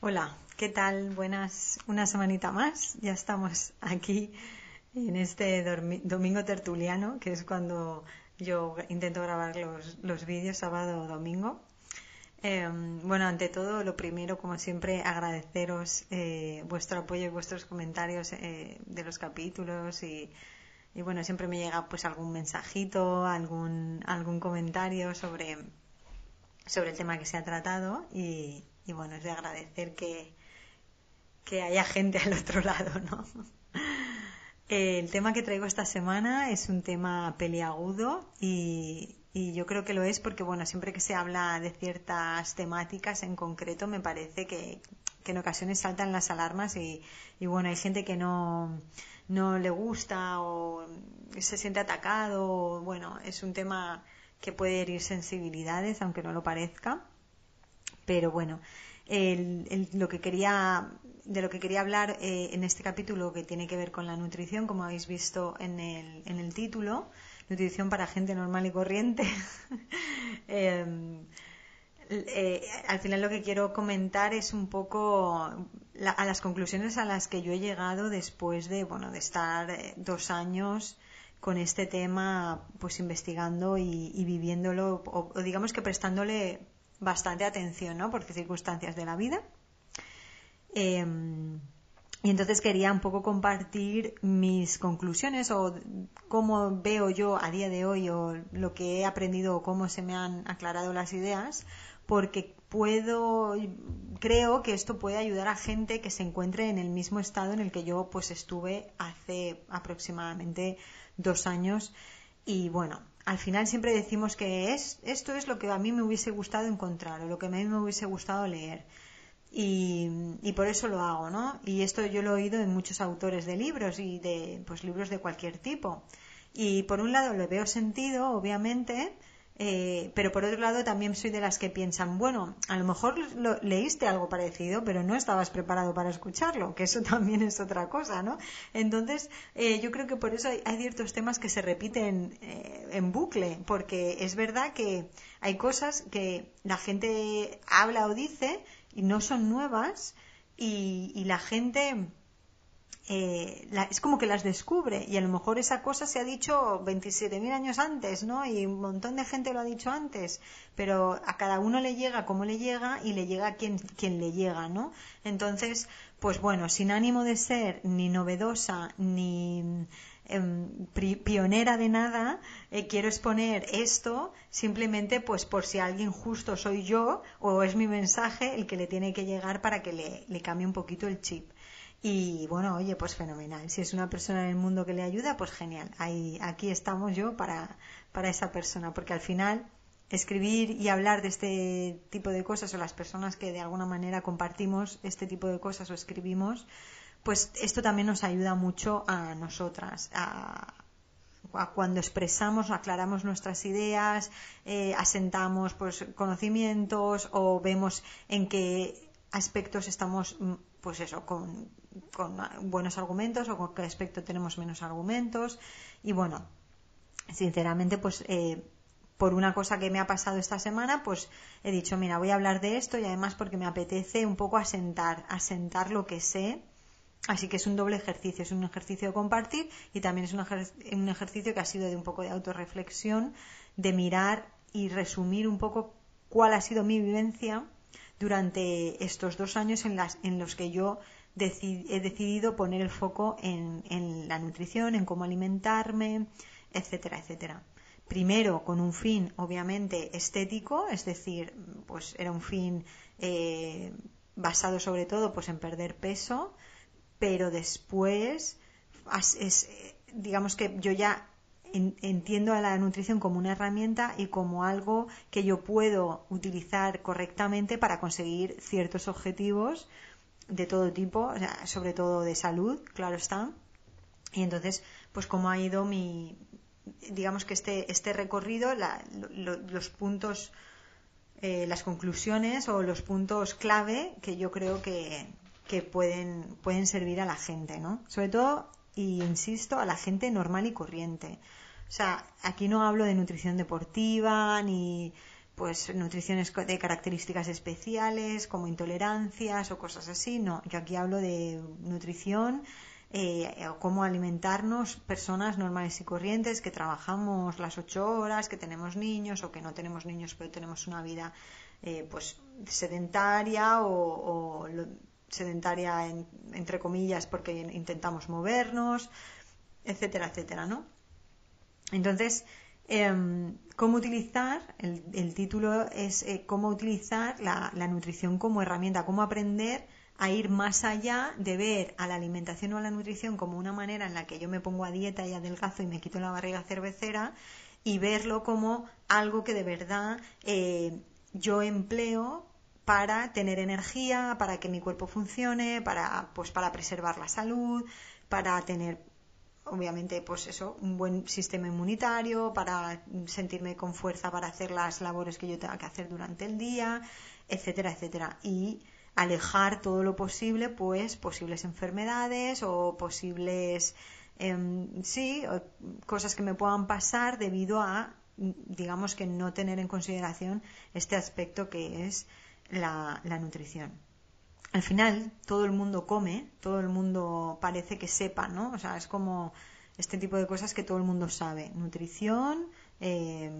Hola, ¿qué tal? Buenas, una semanita más. Ya estamos aquí en este domingo tertuliano, que es cuando yo intento grabar los, los vídeos sábado o domingo. Em, bueno, ante todo, lo primero, como siempre, agradeceros eh, vuestro apoyo y vuestros comentarios eh, de los capítulos y, bueno, siempre me llega pues algún mensajito, algún, algún comentario sobre, sobre el tema que se ha tratado y, y bueno, es de agradecer que, que haya gente al otro lado, ¿no? El tema que traigo esta semana es un tema peliagudo y, y yo creo que lo es porque, bueno, siempre que se habla de ciertas temáticas en concreto, me parece que, en ocasiones saltan las alarmas y, y, bueno, hay gente que no, no le gusta o se siente atacado. O, bueno, es un tema que puede herir sensibilidades, aunque no lo parezca. Pero bueno, el, lo que quería de lo que quería hablar eh, en este capítulo que tiene que ver con la nutrición, como habéis visto en el, en el título, nutrición para gente normal y corriente. Em, eh, al final lo que quiero comentar es un poco a las conclusiones a las que yo he llegado después de bueno de estar eh, dos años con este tema pues investigando y, viviéndolo o, digamos que prestándole bastante atención no por circunstancias de la vida y entonces quería un poco compartir mis conclusiones o cómo veo yo a día de hoy o lo que he aprendido o cómo se me han aclarado las ideas, porque puedo, creo que esto puede ayudar a gente que se encuentre en el mismo estado en el que yo pues estuve hace aproximadamente dos años. Y bueno, al final siempre decimos que es, esto es lo que a mí me hubiese gustado encontrar o lo que a mí me hubiese gustado leer y, por eso lo hago, ¿no? Y esto yo lo he oído en muchos autores de libros y de pues libros de cualquier tipo. Y por un lado le veo sentido, obviamente, eh, pero por otro lado también soy de las que piensan, bueno, a lo mejor leíste algo parecido, pero no estabas preparado para escucharlo, que eso también es otra cosa, ¿no? Entonces, eh, yo creo que por eso hay, ciertos temas que se repiten eh, en bucle, porque es verdad que hay cosas que la gente habla o dice y no son nuevas y, la gente eh, es como que las descubre y a lo mejor esa cosa se ha dicho 27.000 años antes, ¿no? Y un montón de gente lo ha dicho antes, pero a cada uno le llega como le llega y le llega a quien, quien le llega, ¿no? Entonces, pues bueno, sin ánimo de ser ni novedosa ni Em, pionera de nada, eh, quiero exponer esto simplemente pues por si alguien justo soy yo o es mi mensaje el que le tiene que llegar para que le, cambie un poquito el chip. Y bueno, oye, pues fenomenal. Si es una persona en el mundo que le ayuda, pues genial. Ahí, aquí estamos yo para, para esa persona, porque al final escribir y hablar de este tipo de cosas o las personas que de alguna manera compartimos este tipo de cosas o escribimos, pues esto también nos ayuda mucho a nosotras, a, cuando expresamos, aclaramos nuestras ideas, eh, asentamos pues conocimientos o vemos en qué aspectos estamos, mm, pues eso, con, buenos argumentos o con qué aspecto tenemos menos argumentos. Y bueno, sinceramente, pues eh, por una cosa que me ha pasado esta semana, pues he dicho, mira, voy a hablar de esto y además porque me apetece un poco asentar, asentar lo que sé Así que es un doble ejercicio, es un ejercicio de compartir y también es un, ejercicio que ha sido de un poco de autorreflexión, de mirar y resumir un poco cuál ha sido mi vivencia durante estos dos años en, las, en los que yo he decidido poner el foco en, en, la nutrición, en cómo alimentarme, etcétera, etcétera. Primero con un fin, obviamente, estético, es decir, pues era un fin eh, basado sobre todo pues en perder peso, pero después es, digamos que yo ya entiendo a la nutrición como una herramienta y como algo que yo puedo utilizar correctamente para conseguir ciertos objetivos de todo tipo, sobre todo de salud, claro está. Y entonces, pues como ha ido mi, digamos que este, este recorrido, los puntos, eh, las conclusiones o los puntos clave que yo creo que, que pueden, pueden servir a la gente, ¿no? Sobre todo y insisto, a la gente normal y corriente. O sea, aquí no hablo de nutrición deportiva ni pues nutriciones de características especiales como intolerancias o cosas así, no, yo aquí hablo de nutrición eh, cómo alimentarnos personas normales y corrientes que trabajamos las ocho horas, que tenemos niños o que no tenemos niños pero tenemos una vida eh, pues sedentaria o, sedentaria entre comillas porque intentamos movernos, etcétera, etcétera, ¿no? Entonces, em, cómo utilizar, el, título es eh, cómo utilizar la, la nutrición como herramienta, cómo aprender a ir más allá de ver a la alimentación o a la nutrición como una manera en la que yo me pongo a dieta y adelgazo y me quito la barriga cervecera y verlo como algo que de verdad eh, yo empleo para tener energía, para que mi cuerpo funcione, para pues para preservar la salud, para tener obviamente pues eso, un buen sistema inmunitario, para sentirme con fuerza para hacer las labores que yo tenga que hacer durante el día, etcétera, etcétera. Y alejar todo lo posible, pues, posibles enfermedades o posibles, em, sí, cosas que me puedan pasar debido a, digamos que no tener en consideración este aspecto que es la, la nutrición. Al final, todo el mundo come, todo el mundo parece que sepa, ¿no? O sea, es como este tipo de cosas que todo el mundo sabe. Nutrición, eh,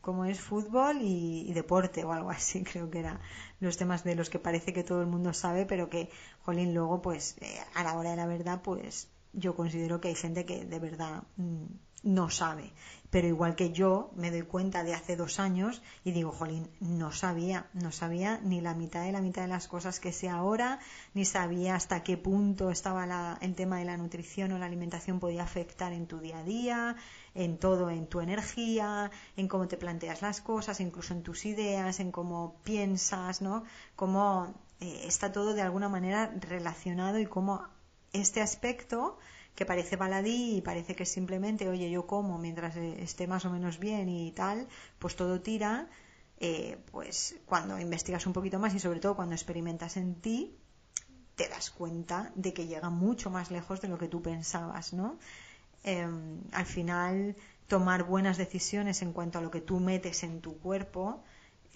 como es fútbol y, deporte o algo así, creo que eran los temas de los que parece que todo el mundo sabe, pero que, jolín, luego, pues, eh, a la hora de la verdad, pues, yo considero que hay gente que de verdad mm, no sabe pero igual que yo me doy cuenta de hace dos años y digo, jolín, no sabía, no sabía ni la mitad de la mitad de las cosas que sé ahora, ni sabía hasta qué punto estaba el tema de la nutrición o la alimentación podía afectar en tu día a día, en todo, en tu energía, en cómo te planteas las cosas, incluso en tus ideas, en cómo piensas, ¿no? Cómo eh, está todo de alguna manera relacionado y cómo este aspecto que parece baladí y parece que simplemente, oye, yo como mientras eh, esté más o menos bien y tal, pues todo tira, eh, pues cuando investigas un poquito más y sobre todo cuando experimentas en ti, te das cuenta de que llega mucho más lejos de lo que tú pensabas, ¿no? Em, al final, tomar buenas decisiones en cuanto a lo que tú metes en tu cuerpo,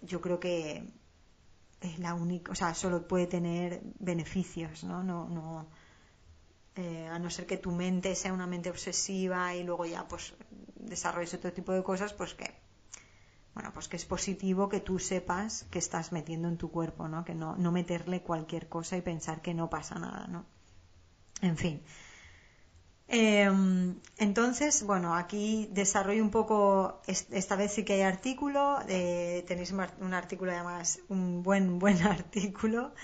yo creo que es la única, o sea, solo puede tener beneficios, ¿no? No, no, eh, a no ser que tu mente sea una mente obsesiva y luego ya pues desarrolles otro tipo de cosas, pues que bueno, pues que es positivo que tú sepas que estás metiendo en tu cuerpo, ¿no? Que no, no meterle cualquier cosa y pensar que no pasa nada, ¿no? En fin. Em, entonces, bueno, aquí desarrollo un poco, esta vez sí que hay artículo, eh, tenéis un artículo además, un buen, buen artículo.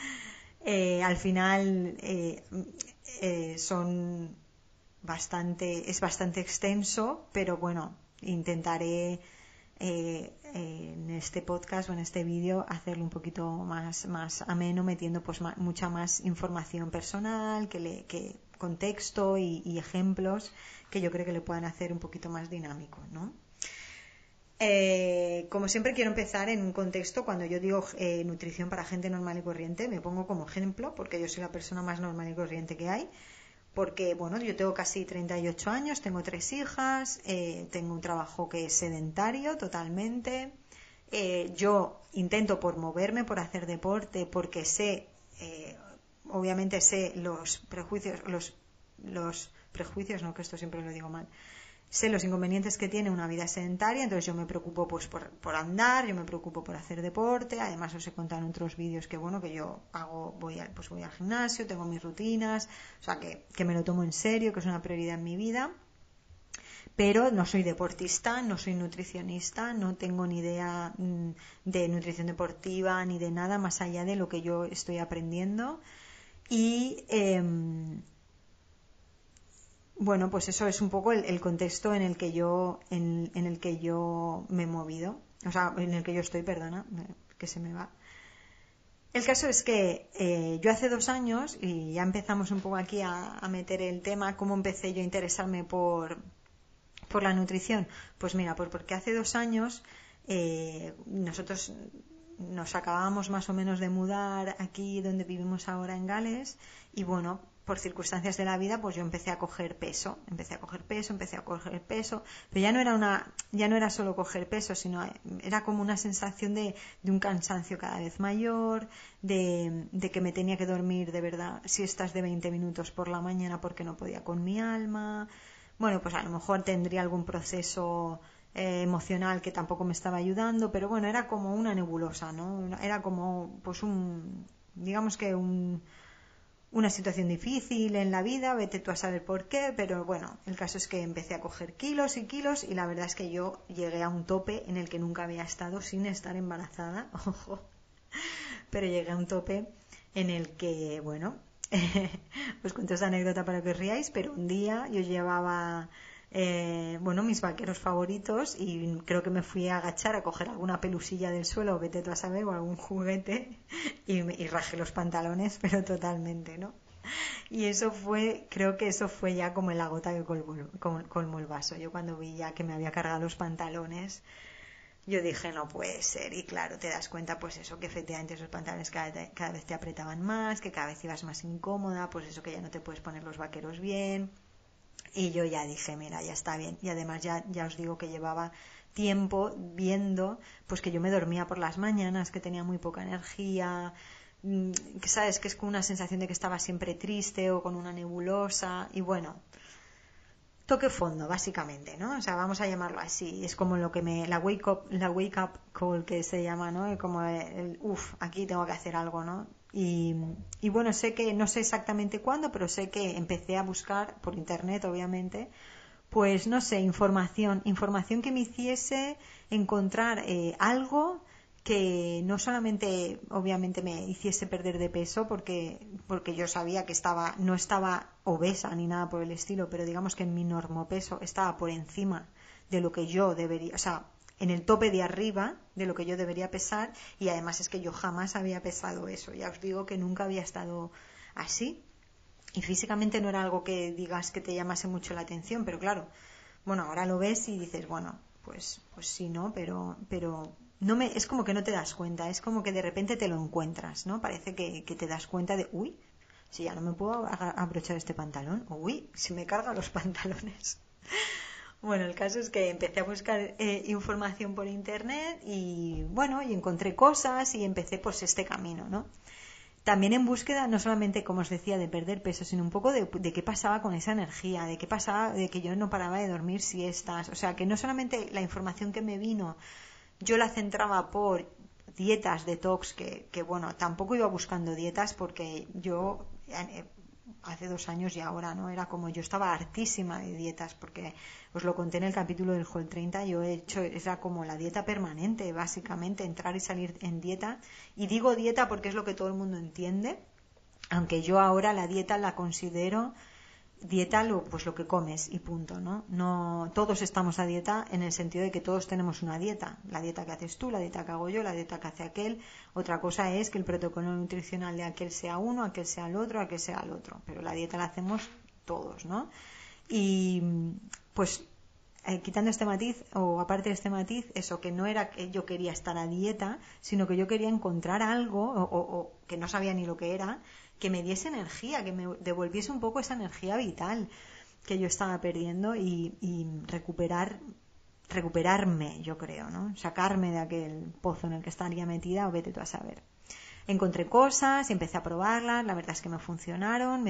Eh, al final son bastante, es bastante extenso, pero bueno, intentaré eh, en este podcast o en este vídeo hacerlo un poquito más, más ameno, metiendo pues mucha más información personal, que, le, que contexto y, ejemplos que yo creo que le puedan hacer un poquito más dinámico, ¿no? Eh, como siempre quiero empezar en un contexto, cuando yo digo eh, nutrición para gente normal y corriente, me pongo como ejemplo, porque yo soy la persona más normal y corriente que hay, porque bueno, yo tengo casi 38 años, tengo tres hijas, eh, tengo un trabajo que es sedentario totalmente, yo intento por moverme, por hacer deporte, porque sé, obviamente sé los prejuicios, los, los prejuicios, no que esto siempre lo digo mal, sé los inconvenientes que tiene una vida sedentaria, entonces yo me preocupo pues por, andar, yo me preocupo por hacer deporte, además os he contado en otros vídeos que bueno, que yo hago, voy al, pues voy al gimnasio, tengo mis rutinas, o sea que, que me lo tomo en serio, que es una prioridad en mi vida. Pero no soy deportista, no soy nutricionista, no tengo ni idea mm, de nutrición deportiva ni de nada más allá de lo que yo estoy aprendiendo. Y em, bueno, pues eso es un poco el, contexto en el que yo en, el que yo me he movido, o sea, en el que yo estoy, perdona, que se me va. El caso es que eh, yo hace dos años, y ya empezamos un poco aquí a, meter el tema, cómo empecé yo a interesarme por, por la nutrición. Pues mira, porque hace dos años eh, nosotros nos acabábamos más o menos de mudar aquí donde vivimos ahora en Gales y bueno, por circunstancias de la vida, pues yo empecé a coger peso, empecé a coger peso, empecé a coger peso, pero ya no era una, ya no era solo coger peso, sino era como una sensación de, de un cansancio cada vez mayor, de, que me tenía que dormir de verdad si estás de 20 minutos por la mañana porque no podía con mi alma. Bueno, pues a lo mejor tendría algún proceso eh, emocional que tampoco me estaba ayudando, pero bueno, era como una nebulosa, ¿no? Era como, pues un, digamos que un, una situación difícil en la vida, vete tú a saber por qué, pero bueno, el caso es que empecé a coger kilos y kilos y la verdad es que yo llegué a un tope en el que nunca había estado sin estar embarazada, ojo, pero llegué a un tope en el que, bueno, os cuento esta anécdota para que os riáis, pero un día yo llevaba eh, bueno, mis vaqueros favoritos y creo que me fui a agachar a coger alguna pelusilla del suelo, vete tú a saber, o algún juguete y, y rajé los pantalones, pero totalmente, ¿no? Y eso fue, creo que eso fue ya como la gota que colmó, el vaso. Yo cuando vi ya que me había cargado los pantalones, yo dije, no puede ser. Y claro, te das cuenta, pues eso, que efectivamente esos pantalones cada, cada vez te apretaban más, que cada vez ibas más incómoda, pues eso que ya no te puedes poner los vaqueros bien y yo ya dije, mira, ya está bien. Y además ya, ya os digo que llevaba tiempo viendo pues que yo me dormía por las mañanas, que tenía muy poca energía, mm, que sabes que es con una sensación de que estaba siempre triste o con una nebulosa y bueno, toque fondo básicamente, ¿no? O sea, vamos a llamarlo así, es como lo que me la wake up la wake up call que se llama, ¿no? Como el uff, aquí tengo que hacer algo, ¿no? Y, bueno, sé que, no sé exactamente cuándo, pero sé que empecé a buscar por internet, obviamente, pues no sé, información, información que me hiciese encontrar eh, algo que no solamente obviamente me hiciese perder de peso porque porque yo sabía que estaba no estaba obesa ni nada por el estilo pero digamos que mi normopeso estaba por encima de lo que yo debería o sea en el tope de arriba de lo que yo debería pesar y además es que yo jamás había pesado eso. Ya os digo que nunca había estado así y físicamente no era algo que digas que te llamase mucho la atención, pero claro, bueno, ahora lo ves y dices, bueno, pues pues sí, ¿no? Pero pero no me es como que no te das cuenta, es como que de repente te lo encuentras, ¿no? Parece que, que te das cuenta de, uy, si ya no me puedo abrochar este pantalón, uy, si me carga los pantalones. Bueno, el caso es que empecé a buscar eh, información por internet y bueno, y encontré cosas y empecé pues este camino, ¿no? También en búsqueda no solamente, como os decía, de perder peso, sino un poco de, qué pasaba con esa energía, de qué pasaba, de que yo no paraba de dormir siestas. O sea, que no solamente la información que me vino, yo la centraba por dietas, detox, que, que bueno, tampoco iba buscando dietas porque yo eh, hace dos años y ahora, ¿no? Era como yo estaba hartísima de dietas, porque os lo conté en el capítulo del Hall 30, yo he hecho, era como la dieta permanente, básicamente, entrar y salir en dieta. Y digo dieta porque es lo que todo el mundo entiende, aunque yo ahora la dieta la considero dieta lo, pues lo que comes y punto, ¿no? No todos estamos a dieta en el sentido de que todos tenemos una dieta, la dieta que haces tú, la dieta que hago yo, la dieta que hace aquel. Otra cosa es que el protocolo nutricional de aquel sea uno, aquel sea el otro, aquel sea el otro, pero la dieta la hacemos todos, ¿no? Y pues eh, quitando este matiz o aparte de este matiz, eso que no era que yo quería estar a dieta, sino que yo quería encontrar algo o que no sabía ni lo que era que me diese energía, que me devolviese un poco esa energía vital que yo estaba perdiendo y, recuperar recuperarme, yo creo, ¿no? Sacarme de aquel pozo en el que estaría metida o vete tú a saber. Encontré cosas y empecé a probarlas, la verdad es que me funcionaron,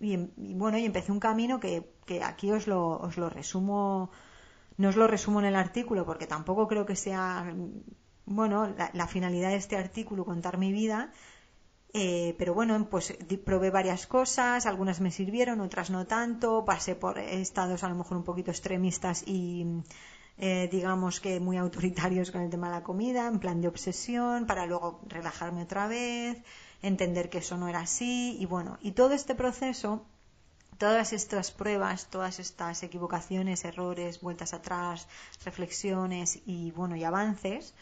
y, bueno, y empecé un camino que, que aquí os lo resumo, no os lo resumo en el artículo porque tampoco creo que sea, bueno, la finalidad de este artículo contar mi vida, eh, pero bueno, pues probé varias cosas, algunas me sirvieron, otras no tanto, pasé por estados a lo mejor un poquito extremistas y eh, digamos que muy autoritarios con el tema de la comida, en plan de obsesión, para luego relajarme otra vez, entender que eso no era así y bueno, y todo este proceso, todas estas pruebas, todas estas equivocaciones, errores, vueltas atrás, reflexiones y bueno, y avances,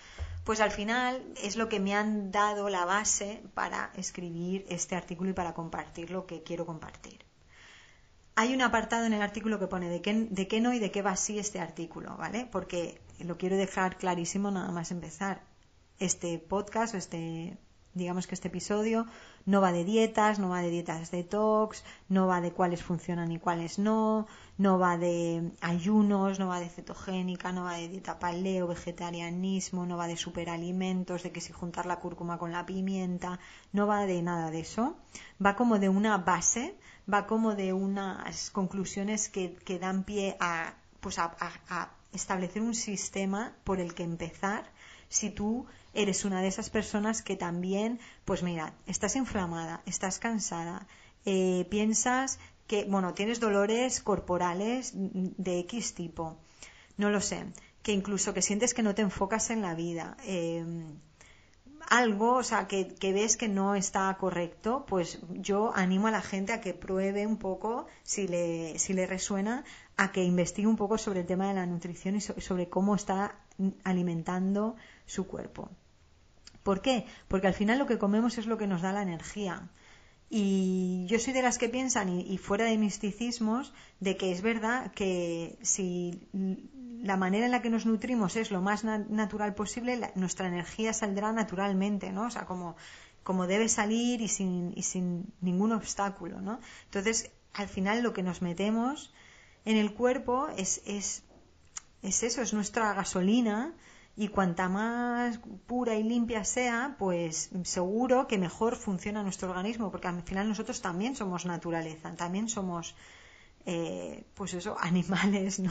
pues al final es lo que me han dado la base para escribir este artículo y para compartir lo que quiero compartir. Hay un apartado en el artículo que pone de qué, de qué no y de qué va así este artículo, ¿vale? Porque lo quiero dejar clarísimo nada más empezar. Este podcast o este, digamos que este episodio no va de dietas, no va de dietas detox, no va de cuáles funcionan y cuáles no, no va de ayunos, no va de cetogénica, no va de dieta paleo, vegetarianismo, no va de superalimentos, de que si juntar la cúrcuma con la pimienta, no va de nada de eso. Va como de una base, va como de unas conclusiones que, dan pie a, pues a establecer un sistema por el que empezar si tú eres una de esas personas que también, pues mira, estás inflamada, estás cansada, eh, piensas que, bueno, tienes dolores corporales de X tipo, no lo sé, que incluso que sientes que no te enfocas en la vida, eh, algo, o sea, que, que, ves que no está correcto, pues yo animo a la gente a que pruebe un poco, si le, si le resuena, a que investigue un poco sobre el tema de la nutrición y sobre cómo está alimentando su cuerpo. ¿Por qué? Porque al final lo que comemos es lo que nos da la energía. Y yo soy de las que piensan, y, fuera de misticismos, de que es verdad que si la manera en la que nos nutrimos es lo más natural posible, nuestra energía saldrá naturalmente, ¿no? O sea, como, como debe salir y sin, y sin ningún obstáculo, ¿no? Entonces, al final lo que nos metemos en el cuerpo es, es, es eso, es nuestra gasolina y cuanta más pura y limpia sea, pues seguro que mejor funciona nuestro organismo, porque al final nosotros también somos naturaleza, también somos, eh, pues eso, animales, ¿no?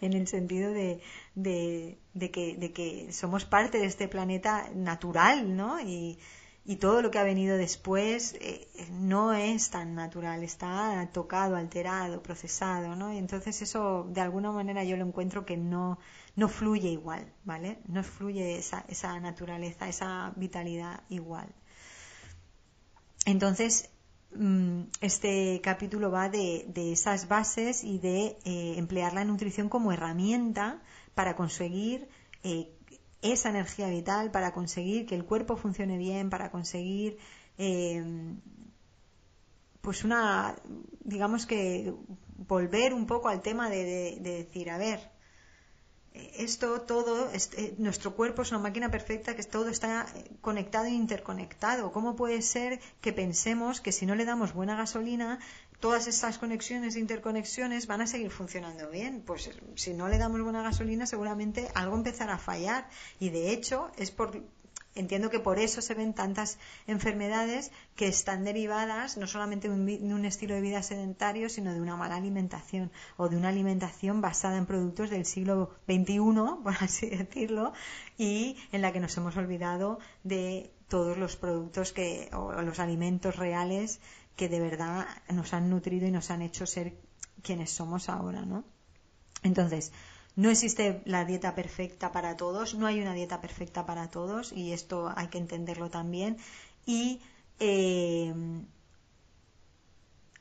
en el sentido de, de, que, de que somos parte de este planeta natural, ¿no? Y, y todo lo que ha venido después eh, no es tan natural, está tocado, alterado, procesado, ¿no? Y entonces eso, de alguna manera, yo lo encuentro que no, no fluye igual, ¿vale? No fluye esa, esa naturaleza, esa vitalidad igual. Entonces, mm, este capítulo va de, de esas bases y de eh, emplear la nutrición como herramienta para conseguir eh, esa energía vital para conseguir que el cuerpo funcione bien, para conseguir eh, pues una, digamos que volver un poco al tema de, decir, a ver, esto todo, este, nuestro cuerpo es una máquina perfecta, que todo está conectado e interconectado. ¿Cómo puede ser que pensemos que si no le damos buena gasolina, todas estas conexiones e interconexiones van a seguir funcionando bien. Pues si no le damos buena gasolina, seguramente algo empezará a fallar. Y de hecho, es por, entiendo que por eso se ven tantas enfermedades que están derivadas no solamente de un, estilo de vida sedentario, sino de una mala alimentación o de una alimentación basada en productos del siglo XXI, por así decirlo, y en la que nos hemos olvidado de todos los productos que, o los alimentos reales que de verdad nos han nutrido y nos han hecho ser quienes somos ahora, ¿no? Entonces, no existe la dieta perfecta para todos, no hay una dieta perfecta para todos y esto hay que entenderlo también. Y eh,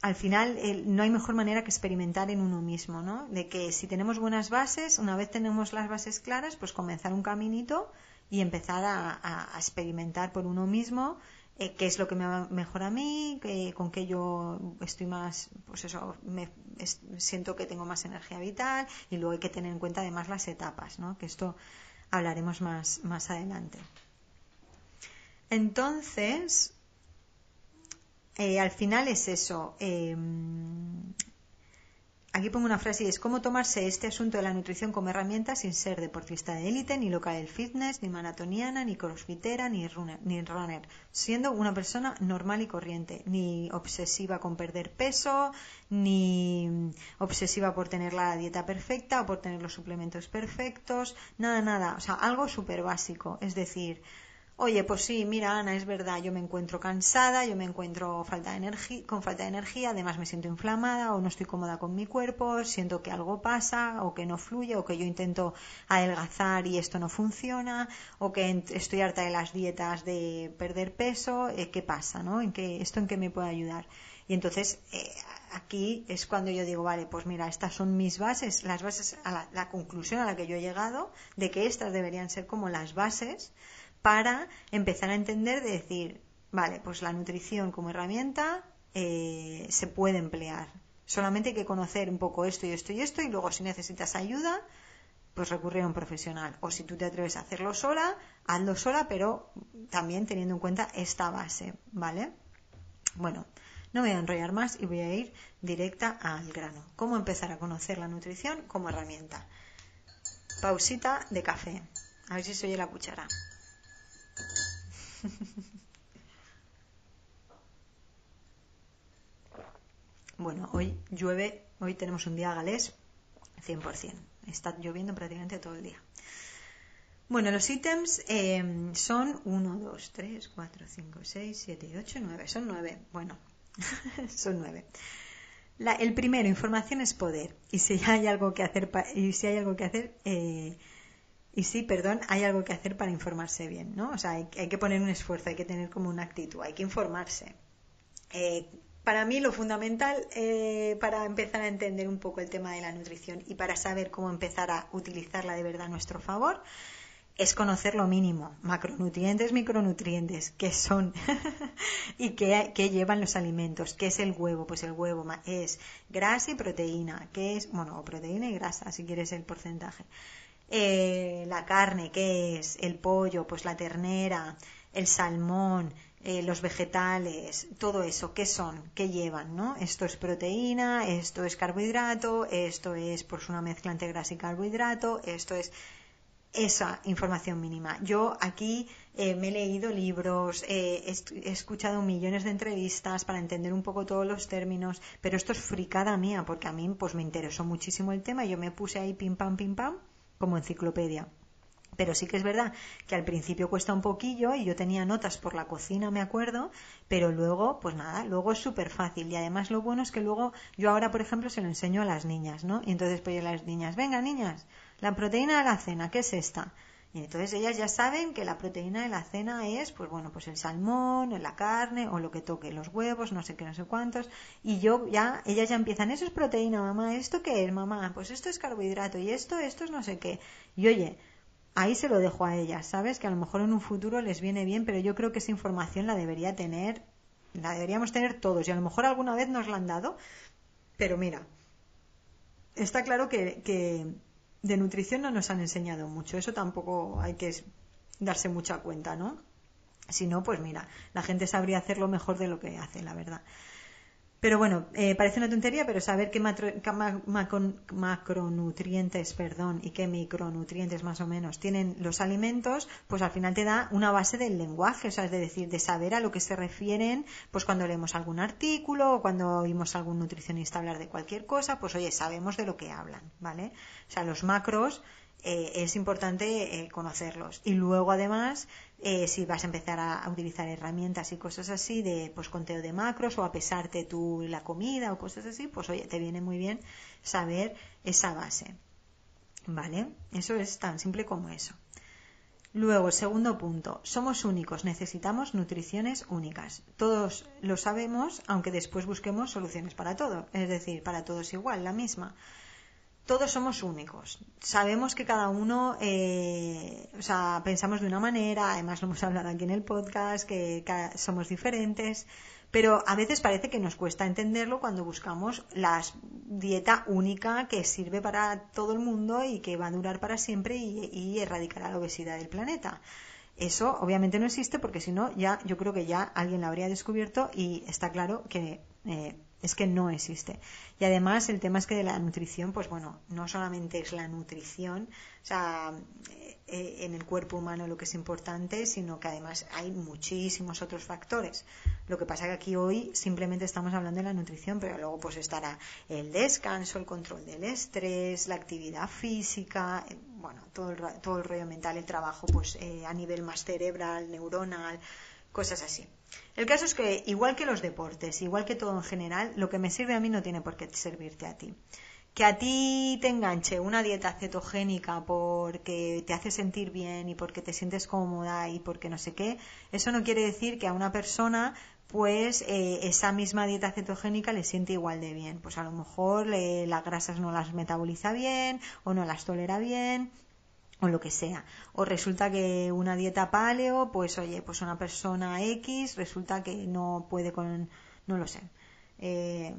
al final no hay mejor manera que experimentar en uno mismo, ¿no? De que si tenemos buenas bases, una vez tenemos las bases claras, pues comenzar un caminito y empezar a experimentar por uno mismo eh, qué es lo que me va mejor a mí, con qué yo estoy más, pues eso, me, siento que tengo más energía vital y luego hay que tener en cuenta además las etapas, ¿no? Que esto hablaremos más, más adelante. Entonces, eh, al final es eso. Aquí pongo una frase y es cómo tomarse este asunto de la nutrición como herramienta sin ser deportista de élite, ni local del fitness, ni maratoniana, ni crossfitera, ni runner, ni runner, siendo una persona normal y corriente, ni obsesiva con perder peso, ni obsesiva por tener la dieta perfecta o por tener los suplementos perfectos, nada, nada, o sea, algo súper básico, es decir, Oye, pues sí, mira, Ana, es verdad, yo me encuentro cansada, yo me encuentro falta de con falta de energía, además me siento inflamada o no estoy cómoda con mi cuerpo, siento que algo pasa o que no fluye o que yo intento adelgazar y esto no funciona o que estoy harta de las dietas de perder peso, eh, ¿qué pasa, no? ¿En qué, ¿Esto en qué me puede ayudar? Y entonces eh, aquí es cuando yo digo, vale, pues mira, estas son mis bases, las bases, a la, la conclusión a la que yo he llegado de que estas deberían ser como las bases para empezar a entender de decir, vale, pues la nutrición como herramienta eh, se puede emplear. Solamente hay que conocer un poco esto y esto y esto y luego si necesitas ayuda, pues recurrir a un profesional. O si tú te atreves a hacerlo sola, hazlo sola, pero también teniendo en cuenta esta base, ¿vale? Bueno, no me voy a enrollar más y voy a ir directa al grano. ¿Cómo empezar a conocer la nutrición como herramienta? Pausita de café. A ver si se oye la cuchara. bueno, hoy llueve, hoy tenemos un día galés 100%. Está lloviendo prácticamente todo el día. Bueno, los ítems eh, son 1, 2, 3, 4, 5, 6, 7, 8, 9. Son 9. Bueno, son 9. el primero, información es poder. Y si hay algo que hacer, y si hay algo que hacer, eh, y sí, perdón, hay algo que hacer para informarse bien, ¿no? O sea, hay, que poner un esfuerzo, hay que tener como una actitud, hay que informarse. Eh, para mí lo fundamental eh, para empezar a entender un poco el tema de la nutrición y para saber cómo empezar a utilizarla de verdad a nuestro favor es conocer lo mínimo, macronutrientes, micronutrientes, qué son y qué, llevan los alimentos, qué es el huevo, pues el huevo es grasa y proteína, qué es, bueno, proteína y grasa, si quieres el porcentaje. Eh, la carne, qué es, el pollo, pues la ternera, el salmón, eh, los vegetales, todo eso, ¿qué son? ¿Qué llevan? ¿no? Esto es proteína, esto es carbohidrato, esto es pues una mezcla entre grasa y carbohidrato, esto es esa información mínima. Yo aquí eh, me he leído libros, eh, he, escuchado millones de entrevistas para entender un poco todos los términos, pero esto es fricada mía porque a mí pues me interesó muchísimo el tema y yo me puse ahí pim pam pim pam como enciclopedia. Pero sí que es verdad que al principio cuesta un poquillo y yo tenía notas por la cocina, me acuerdo, pero luego, pues nada, luego es súper fácil. Y además lo bueno es que luego yo ahora, por ejemplo, se lo enseño a las niñas, ¿no? Y entonces pues a las niñas, venga niñas, la proteína de la cena, ¿qué es esta? Entonces ellas ya saben que la proteína de la cena es, pues bueno, pues el salmón, la carne o lo que toque, los huevos, no sé qué, no sé cuántos. Y yo ya, ellas ya empiezan, eso es proteína, mamá, ¿esto qué es, mamá? Pues esto es carbohidrato y esto, esto es no sé qué. Y oye, ahí se lo dejo a ellas, ¿sabes? Que a lo mejor en un futuro les viene bien, pero yo creo que esa información la debería tener, la deberíamos tener todos y a lo mejor alguna vez nos la han dado, pero mira, está claro que de nutrición no nos han enseñado mucho, eso tampoco hay que darse mucha cuenta, ¿no? Si no, pues mira, la gente sabría hacerlo mejor de lo que hace, la verdad. Pero bueno, eh, parece una tontería, pero saber qué, macronutrientes perdón, y qué micronutrientes más o menos tienen los alimentos, pues al final te da una base del lenguaje, o sea, es decir, de saber a lo que se refieren, pues cuando leemos algún artículo o cuando oímos a algún nutricionista hablar de cualquier cosa, pues oye, sabemos de lo que hablan, ¿vale? O sea, los macros eh, es importante eh, conocerlos. Y luego, además, eh, si vas a empezar a, utilizar herramientas y cosas así de pues conteo de macros o a pesarte tú la comida o cosas así, pues oye, te viene muy bien saber esa base. ¿Vale? Eso es tan simple como eso. Luego, segundo punto, somos únicos, necesitamos nutriciones únicas. Todos lo sabemos, aunque después busquemos soluciones para todo, es decir, para todos igual, la misma todos somos únicos. Sabemos que cada uno, eh, o sea, pensamos de una manera, además lo hemos hablado aquí en el podcast, que somos diferentes, pero a veces parece que nos cuesta entenderlo cuando buscamos la dieta única que sirve para todo el mundo y que va a durar para siempre y, y erradicará la obesidad del planeta. Eso obviamente no existe porque si no, ya yo creo que ya alguien lo habría descubierto y está claro que eh, es que no existe. Y además el tema es que de la nutrición, pues bueno, no solamente es la nutrición, o sea, eh, en el cuerpo humano lo que es importante, sino que además hay muchísimos otros factores. Lo que pasa que aquí hoy simplemente estamos hablando de la nutrición, pero luego pues estará el descanso, el control del estrés, la actividad física, eh, bueno, todo el, todo el rollo mental, el trabajo pues eh, a nivel más cerebral, neuronal, cosas así. El caso es que, igual que los deportes, igual que todo en general, lo que me sirve a mí no tiene por qué servirte a ti. Que a ti te enganche una dieta cetogénica porque te hace sentir bien y porque te sientes cómoda y porque no sé qué, eso no quiere decir que a una persona pues eh, esa misma dieta cetogénica le siente igual de bien. Pues a lo mejor las grasas no las metaboliza bien o no las tolera bien o lo que sea. O resulta que una dieta paleo, pues oye, pues una persona X resulta que no puede con, no lo sé. Eh,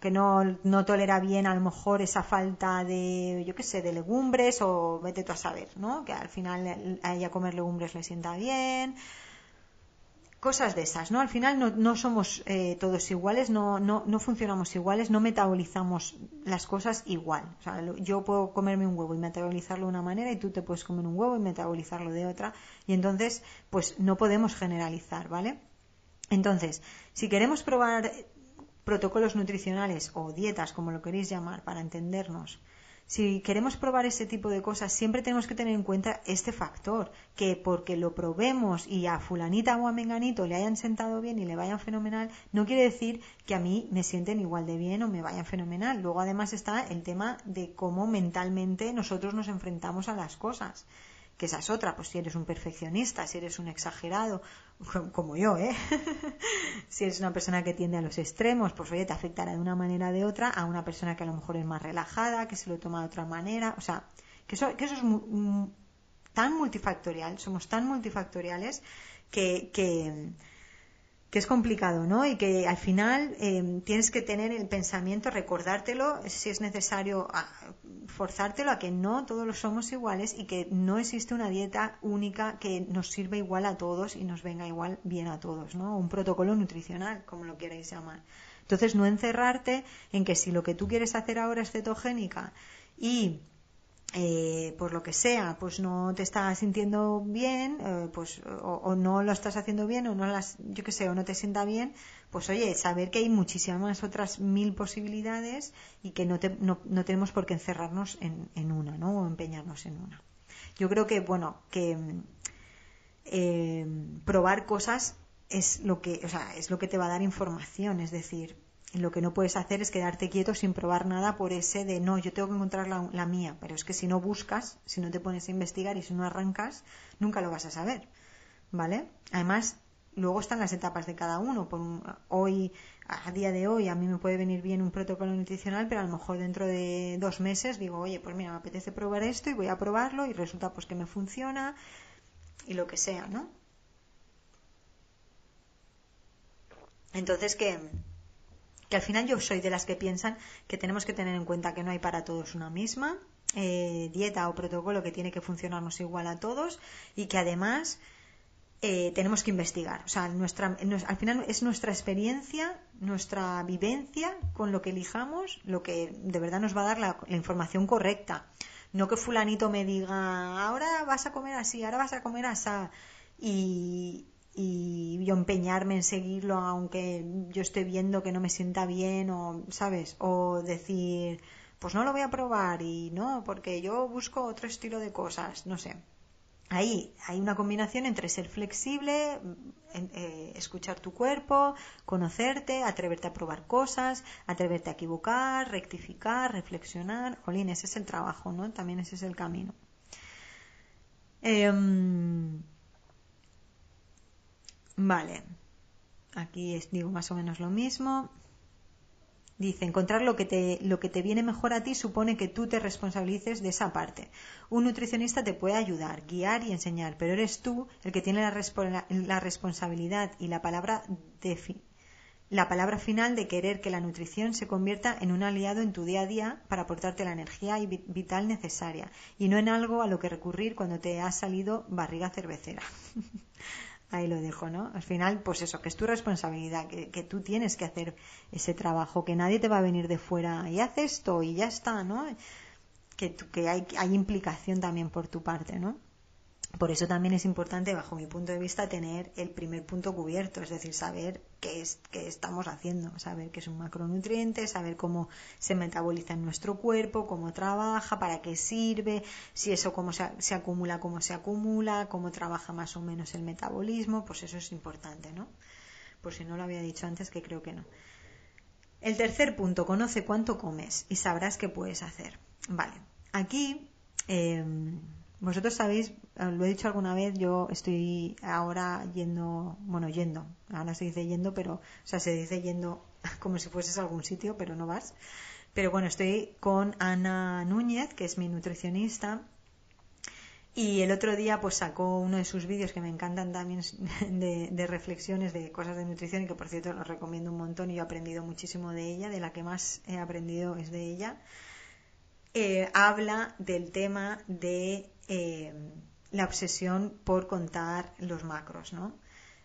que no, no tolera bien a lo mejor esa falta de, yo qué sé, de legumbres o vete tú a saber, ¿no? Que al final a ella comer legumbres le sienta bien. Cosas de esas, ¿no? Al final no, somos eh, todos iguales, no, no, no funcionamos iguales, no metabolizamos las cosas igual. O sea, yo puedo comerme un huevo y metabolizarlo de una manera y tú te puedes comer un huevo y metabolizarlo de otra. Y entonces, pues no podemos generalizar, ¿vale? Entonces, si queremos probar protocolos nutricionales o dietas, como lo queréis llamar, para entendernos, si queremos probar ese tipo de cosas, siempre tenemos que tener en cuenta este factor, que porque lo probemos y a fulanita o a menganito le hayan sentado bien y le vayan fenomenal, no quiere decir que a mí me sienten igual de bien o me vayan fenomenal. Luego además está el tema de cómo mentalmente nosotros nos enfrentamos a las cosas que esa es otra, pues si eres un perfeccionista, si eres un exagerado, como yo, ¿eh? si eres una persona que tiende a los extremos, pues oye, te afectará de una manera o de otra a una persona que a lo mejor es más relajada, que se lo toma de otra manera, o sea, que eso, que eso es tan multifactorial, somos tan multifactoriales que, que que es complicado, ¿no? Y que al final em, tienes que tener el pensamiento, recordártelo, si es necesario, forzártelo a que no todos lo somos iguales y que no existe una dieta única que nos sirva igual a todos y nos venga igual bien a todos, ¿no? Un protocolo nutricional, como lo queráis llamar. Entonces, no encerrarte en que si lo que tú quieres hacer ahora es cetogénica y eh, por lo que sea, pues no te estás sintiendo bien, eh, pues o, no lo estás haciendo bien o no las, yo qué sé, o no te sienta bien, pues oye, saber que hay muchísimas otras mil posibilidades y que no, no, tenemos por qué encerrarnos en, en, una, ¿no? O empeñarnos en una. Yo creo que, bueno, que eh, probar cosas es lo que, o sea, es lo que te va a dar información, es decir, lo que no puedes hacer es quedarte quieto sin probar nada por ese de no, yo tengo que encontrar la, mía. Pero es que si no buscas, si no te pones a investigar y si no arrancas, nunca lo vas a saber. ¿Vale? Además, luego están las etapas de cada uno. Por hoy, a día de hoy, a mí me puede venir bien un protocolo nutricional, pero a lo mejor dentro de dos meses digo, oye, pues mira, me apetece probar esto y voy a probarlo y resulta pues que me funciona y lo que sea, ¿no? Entonces, que que al final yo soy de las que piensan que tenemos que tener en cuenta que no hay para todos una misma eh, dieta o protocolo que tiene que funcionarnos igual a todos y que además eh, tenemos que investigar. O sea, nuestra, al final es nuestra experiencia, nuestra vivencia con lo que elijamos, lo que de verdad nos va a dar la, la información correcta. No que fulanito me diga, ahora vas a comer así, ahora vas a comer así. Y, y yo empeñarme en seguirlo aunque yo esté viendo que no me sienta bien o, ¿sabes? O decir, pues no lo voy a probar y no, porque yo busco otro estilo de cosas, no sé. Ahí hay una combinación entre ser flexible, eh, escuchar tu cuerpo, conocerte, atreverte a probar cosas, atreverte a equivocar, rectificar, reflexionar. Jolín, ese es el trabajo, ¿no? También ese es el camino. Eh, Vale. Aquí es, digo más o menos lo mismo. Dice, encontrar lo que, te, lo que te viene mejor a ti supone que tú te responsabilices de esa parte. Un nutricionista te puede ayudar, guiar y enseñar, pero eres tú el que tiene la, la responsabilidad y la palabra, la palabra final de querer que la nutrición se convierta en un aliado en tu día a día para aportarte la energía vital necesaria y no en algo a lo que recurrir cuando te ha salido barriga cervecera. ahí lo dejo, ¿no? Al final, pues eso, que es tu responsabilidad, que, que, tú tienes que hacer ese trabajo, que nadie te va a venir de fuera y haz esto y ya está, ¿no? Que, que hay, hay implicación también por tu parte, ¿no? Por eso también es importante, bajo mi punto de vista, tener el primer punto cubierto, es decir, saber qué, es, qué estamos haciendo, saber qué es un macronutriente, saber cómo se metaboliza en nuestro cuerpo, cómo trabaja, para qué sirve, si eso cómo se, acumula, cómo se acumula, cómo trabaja más o menos el metabolismo, pues eso es importante, ¿no? Por si no lo había dicho antes, que creo que no. El tercer punto, conoce cuánto comes y sabrás qué puedes hacer. Vale, aquí eh, vosotros sabéis, eh, lo he dicho alguna vez, yo estoy ahora yendo, bueno, yendo, ahora se dice yendo, pero, o sea, se dice yendo como si fueses a algún sitio, pero no vas. Pero bueno, estoy con Ana Núñez, que es mi nutricionista, Y el otro día pues sacó uno de sus vídeos que me encantan también de, reflexiones de cosas de nutrición y que por cierto los recomiendo un montón y yo he aprendido muchísimo de ella, de la que más he aprendido es de ella. Eh, habla del tema de eh, la obsesión por contar los macros, ¿no?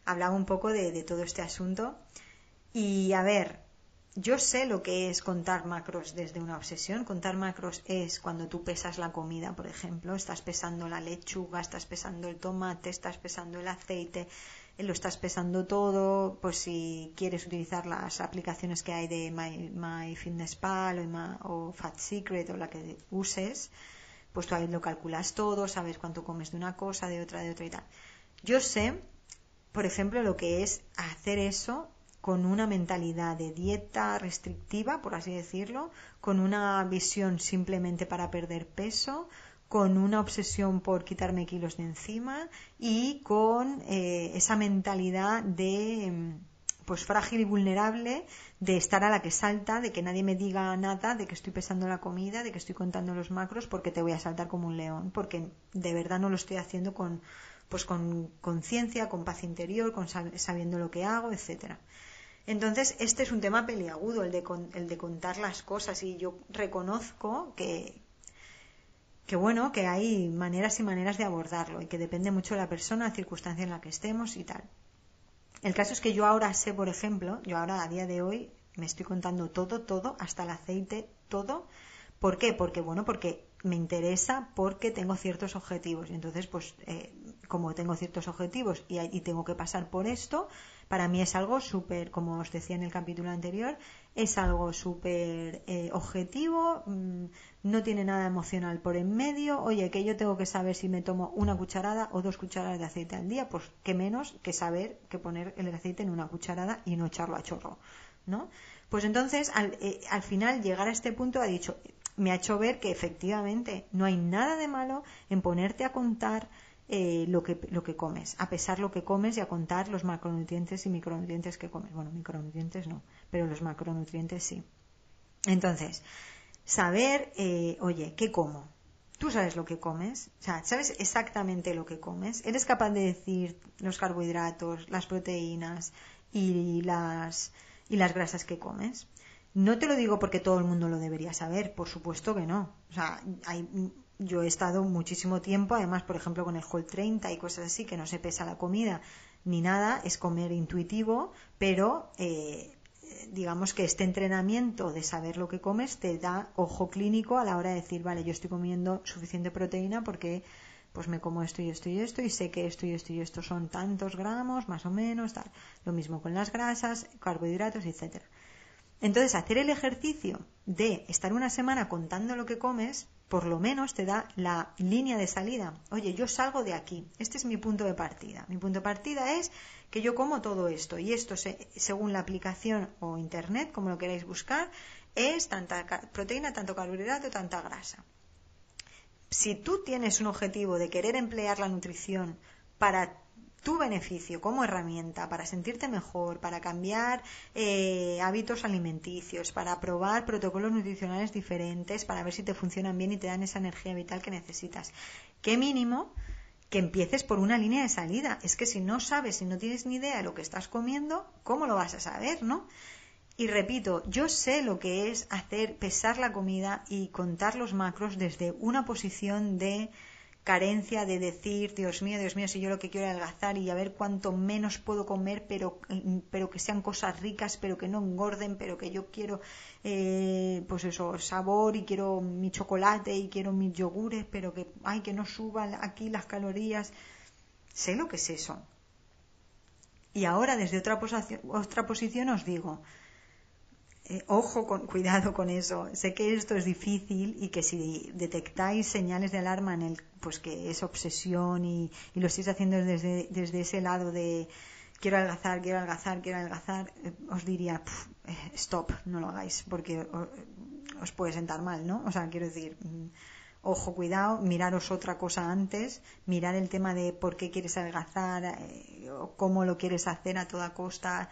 Hablaba un poco de, todo este asunto y a ver, yo sé lo que es contar macros desde una obsesión. Contar macros es cuando tú pesas la comida, por ejemplo, estás pesando la lechuga, estás pesando el tomate, estás pesando el aceite, eh, lo estás pesando todo. Pues si quieres utilizar las aplicaciones que hay de My, o, o Fat Secret o la que uses, pues tú lo calculas todo, sabes cuánto comes de una cosa, de otra, de otra y tal. Yo sé, por ejemplo, lo que es hacer eso con una mentalidad de dieta restrictiva, por así decirlo, con una visión simplemente para perder peso, con una obsesión por quitarme kilos de encima y con eh, esa mentalidad de mm, pues frágil y vulnerable de estar a la que salta, de que nadie me diga nada, de que estoy pesando la comida, de que estoy contando los macros porque te voy a saltar como un león, porque de verdad no lo estoy haciendo con pues con conciencia, con paz interior, con sabiendo lo que hago, etcétera. Entonces, este es un tema peliagudo, el de, el de contar las cosas, y yo reconozco que, que, bueno, que hay maneras y maneras de abordarlo, y que depende mucho de la persona, la circunstancia en la que estemos y tal. El caso es que yo ahora sé, por ejemplo, yo ahora a día de hoy me estoy contando todo, todo, hasta el aceite, todo. ¿Por qué? Porque, bueno, porque me interesa, porque tengo ciertos objetivos. Y entonces, pues, eh, como tengo ciertos objetivos y, y tengo que pasar por esto, para mí es algo súper, como os decía en el capítulo anterior, es algo súper eh, objetivo, mm, no tiene nada emocional por en medio. Oye, que yo tengo que saber si me tomo una cucharada o dos cucharadas de aceite al día, pues qué menos que saber que poner el aceite en una cucharada y no echarlo a chorro, ¿no? Pues entonces, al, eh, al final, llegar a este punto ha dicho, me ha hecho ver que efectivamente no hay nada de malo en ponerte a contar eh, lo, que, lo que comes, a pesar lo que comes y a contar los macronutrientes y micronutrientes que comes. Bueno, micronutrientes no, pero los macronutrientes sí. Entonces, saber, eh, oye, ¿qué como? Tú sabes lo que comes, o sea, sabes exactamente lo que comes. Eres capaz de decir los carbohidratos, las proteínas y las, y las grasas que comes. No te lo digo porque todo el mundo lo debería saber, por supuesto que no. O sea, hay yo he estado muchísimo tiempo, además, por ejemplo, con el Hall 30 y cosas así, que no se pesa la comida ni nada, es comer intuitivo, pero eh, digamos que este entrenamiento de saber lo que comes te da ojo clínico a la hora de decir, vale, yo estoy comiendo suficiente proteína porque pues me como esto y esto y esto y sé que esto y esto y esto son tantos gramos, más o menos, tal. Lo mismo con las grasas, carbohidratos, etcétera. Entonces, hacer el ejercicio de estar una semana contando lo que comes, por lo menos te da la línea de salida. Oye, yo salgo de aquí. Este es mi punto de partida. Mi punto de partida es que yo como todo esto. Y esto, según la aplicación o internet, como lo queráis buscar, es tanta proteína, tanto carbohidrato, tanta grasa. Si tú tienes un objetivo de querer emplear la nutrición para tu beneficio como herramienta para sentirte mejor, para cambiar eh, hábitos alimenticios, para probar protocolos nutricionales diferentes, para ver si te funcionan bien y te dan esa energía vital que necesitas. ¿Qué mínimo? que empieces por una línea de salida. Es que si no sabes, si no tienes ni idea de lo que estás comiendo, ¿cómo lo vas a saber, no? Y repito, yo sé lo que es hacer pesar la comida y contar los macros desde una posición de carencia de decir, Dios mío, Dios mío, si yo lo que quiero adelgazar y a ver cuánto menos puedo comer, pero, pero que sean cosas ricas, pero que no engorden, pero que yo quiero, eh, pues eso, sabor y quiero mi chocolate y quiero mis yogures, pero que, ay, que no suban aquí las calorías. Sé lo que es eso. Y ahora, desde otra, otra posición, os digo, eh, ojo, con, cuidado con eso. Sé que esto es difícil y que si detectáis señales de alarma en el, pues que es obsesión y, lo estáis haciendo desde, desde ese lado de quiero adelgazar, quiero adelgazar, quiero adelgazar, eh, os diría, eh, stop, no lo hagáis, porque os, puede sentar mal, ¿no? O sea, quiero decir, mm, ojo, cuidado, miraros otra cosa antes, mirar el tema de por qué quieres adelgazar, o cómo lo quieres hacer a toda costa,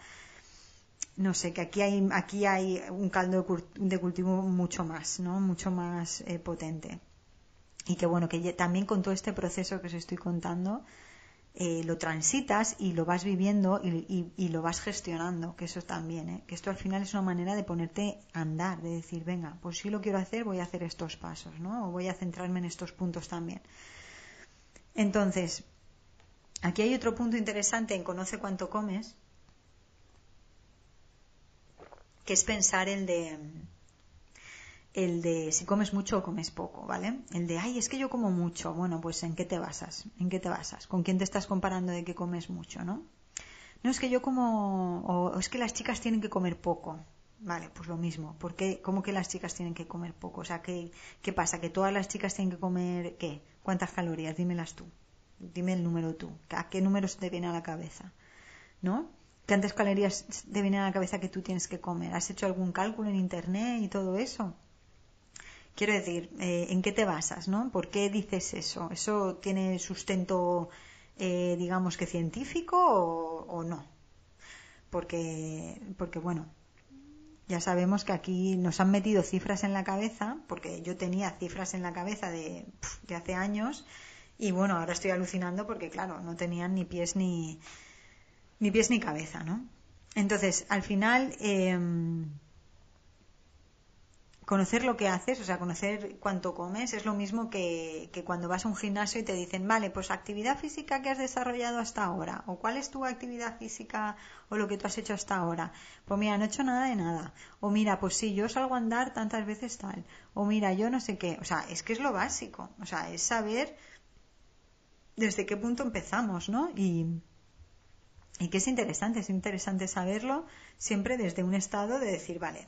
no sé, que aquí hay, aquí hay un caldo de cultivo mucho más, ¿no? Mucho más eh, potente. y que bueno, que también con todo este proceso que os estoy contando, eh, lo transitas y lo vas viviendo y, lo vas gestionando, que eso también, ¿eh? que esto al final es una manera de ponerte a andar, de decir, venga, pues si lo quiero hacer, voy a hacer estos pasos, ¿no? O voy a centrarme en estos puntos también. Entonces, aquí hay otro punto interesante en Conoce cuánto comes, que es pensar el de el de si comes mucho o comes poco, ¿vale? El de, ay, es que yo como mucho. Bueno, pues ¿en qué te basas? ¿En qué te basas? ¿Con quién te estás comparando de que comes mucho, no? No es que yo como, o es que las chicas tienen que comer poco. Vale, pues lo mismo. ¿Por qué? ¿Cómo que las chicas tienen que comer poco? O sea, ¿qué, ¿qué pasa? ¿Que todas las chicas tienen que comer qué? ¿Cuántas calorías? Dímelas tú. Dime el número tú. ¿A qué números te viene a la cabeza? ¿No? ¿Cuántas calorías te vienen a la cabeza que tú tienes que comer? ¿Has hecho algún cálculo en internet y todo eso? Quiero decir, eh, ¿en qué te basas, no? ¿Por qué dices eso? ¿Eso tiene sustento, eh, digamos que científico o, no? Porque, porque, bueno, ya sabemos que aquí nos han metido cifras en la cabeza, porque yo tenía cifras en la cabeza de, de hace años, y bueno, ahora estoy alucinando porque, claro, no tenían ni pies ni, ni pies ni cabeza, ¿no? Entonces, al final, eh, conocer lo que haces, o sea, conocer cuánto comes, es lo mismo que, cuando vas a un gimnasio y te dicen, vale, pues actividad física que has desarrollado hasta ahora, o cuál es tu actividad física o lo que tú has hecho hasta ahora. Pues mira, no he hecho nada de nada. O mira, pues sí, yo salgo a andar tantas veces tal. O mira, yo no sé qué. O sea, es que es lo básico. O sea, es saber desde qué punto empezamos, ¿no? Y, y que es interesante, es interesante saberlo siempre desde un estado de decir, vale,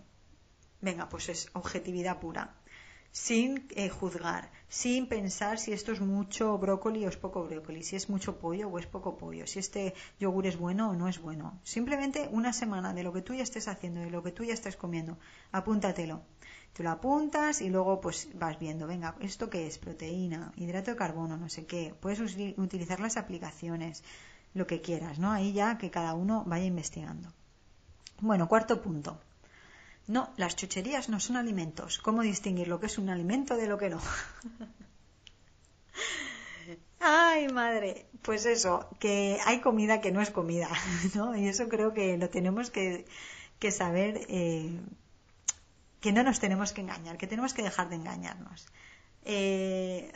Venga, pues es objetividad pura, sin eh, juzgar, sin pensar si esto es mucho brócoli o es poco brócoli, si es mucho pollo o es poco pollo, si este yogur es bueno o no es bueno. Simplemente una semana de lo que tú ya estés haciendo, de lo que tú ya estés comiendo, apúntatelo. Tú lo apuntas y luego pues vas viendo, venga, ¿esto qué es? Proteína, hidrato de carbono, no sé qué. Puedes utilizar las aplicaciones, lo que quieras, ¿no? Ahí ya que cada uno vaya investigando. Bueno, cuarto punto. No, las chucherías no son alimentos. ¿Cómo distinguir lo que es un alimento de lo que no? Ay, madre. Pues eso, que hay comida que no es comida, ¿no? Y eso creo que lo tenemos que, saber, eh, que no nos tenemos que engañar, que tenemos que dejar de engañarnos. Eh,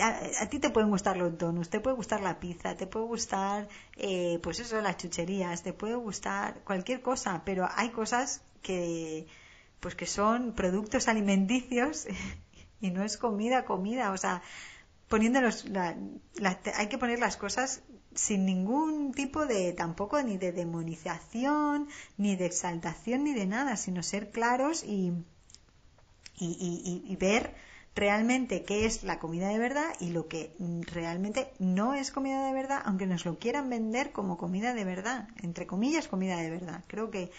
a, ti te pueden gustar los donuts, te puede gustar la pizza, te puede gustar, eh, pues eso, las chucherías, te puede gustar cualquier cosa, pero hay cosas que pues que son productos alimenticios y no es comida, comida, o sea, poniéndolos, hay que poner las cosas sin ningún tipo de, tampoco ni de demonización, ni de exaltación, ni de nada, sino ser claros y, y, y ver realmente qué es la comida de verdad y lo que realmente no es comida de verdad, aunque nos lo quieran vender como comida de verdad, entre comillas comida de verdad. Creo que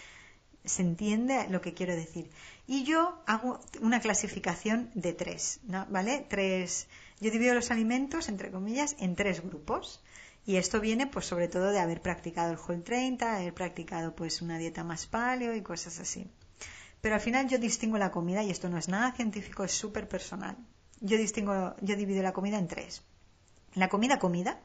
se entiende lo que quiero decir. Y yo hago una clasificación de tres, ¿vale? Tres. Yo divido los alimentos, entre comillas, en tres grupos. Y esto viene, pues, sobre todo de haber practicado el Whole 30, haber practicado, pues, una dieta más paleo y cosas así. Pero al final yo distingo la comida, y esto no es nada científico, es súper personal. Yo distingo, yo divido la comida en tres. La comida comida,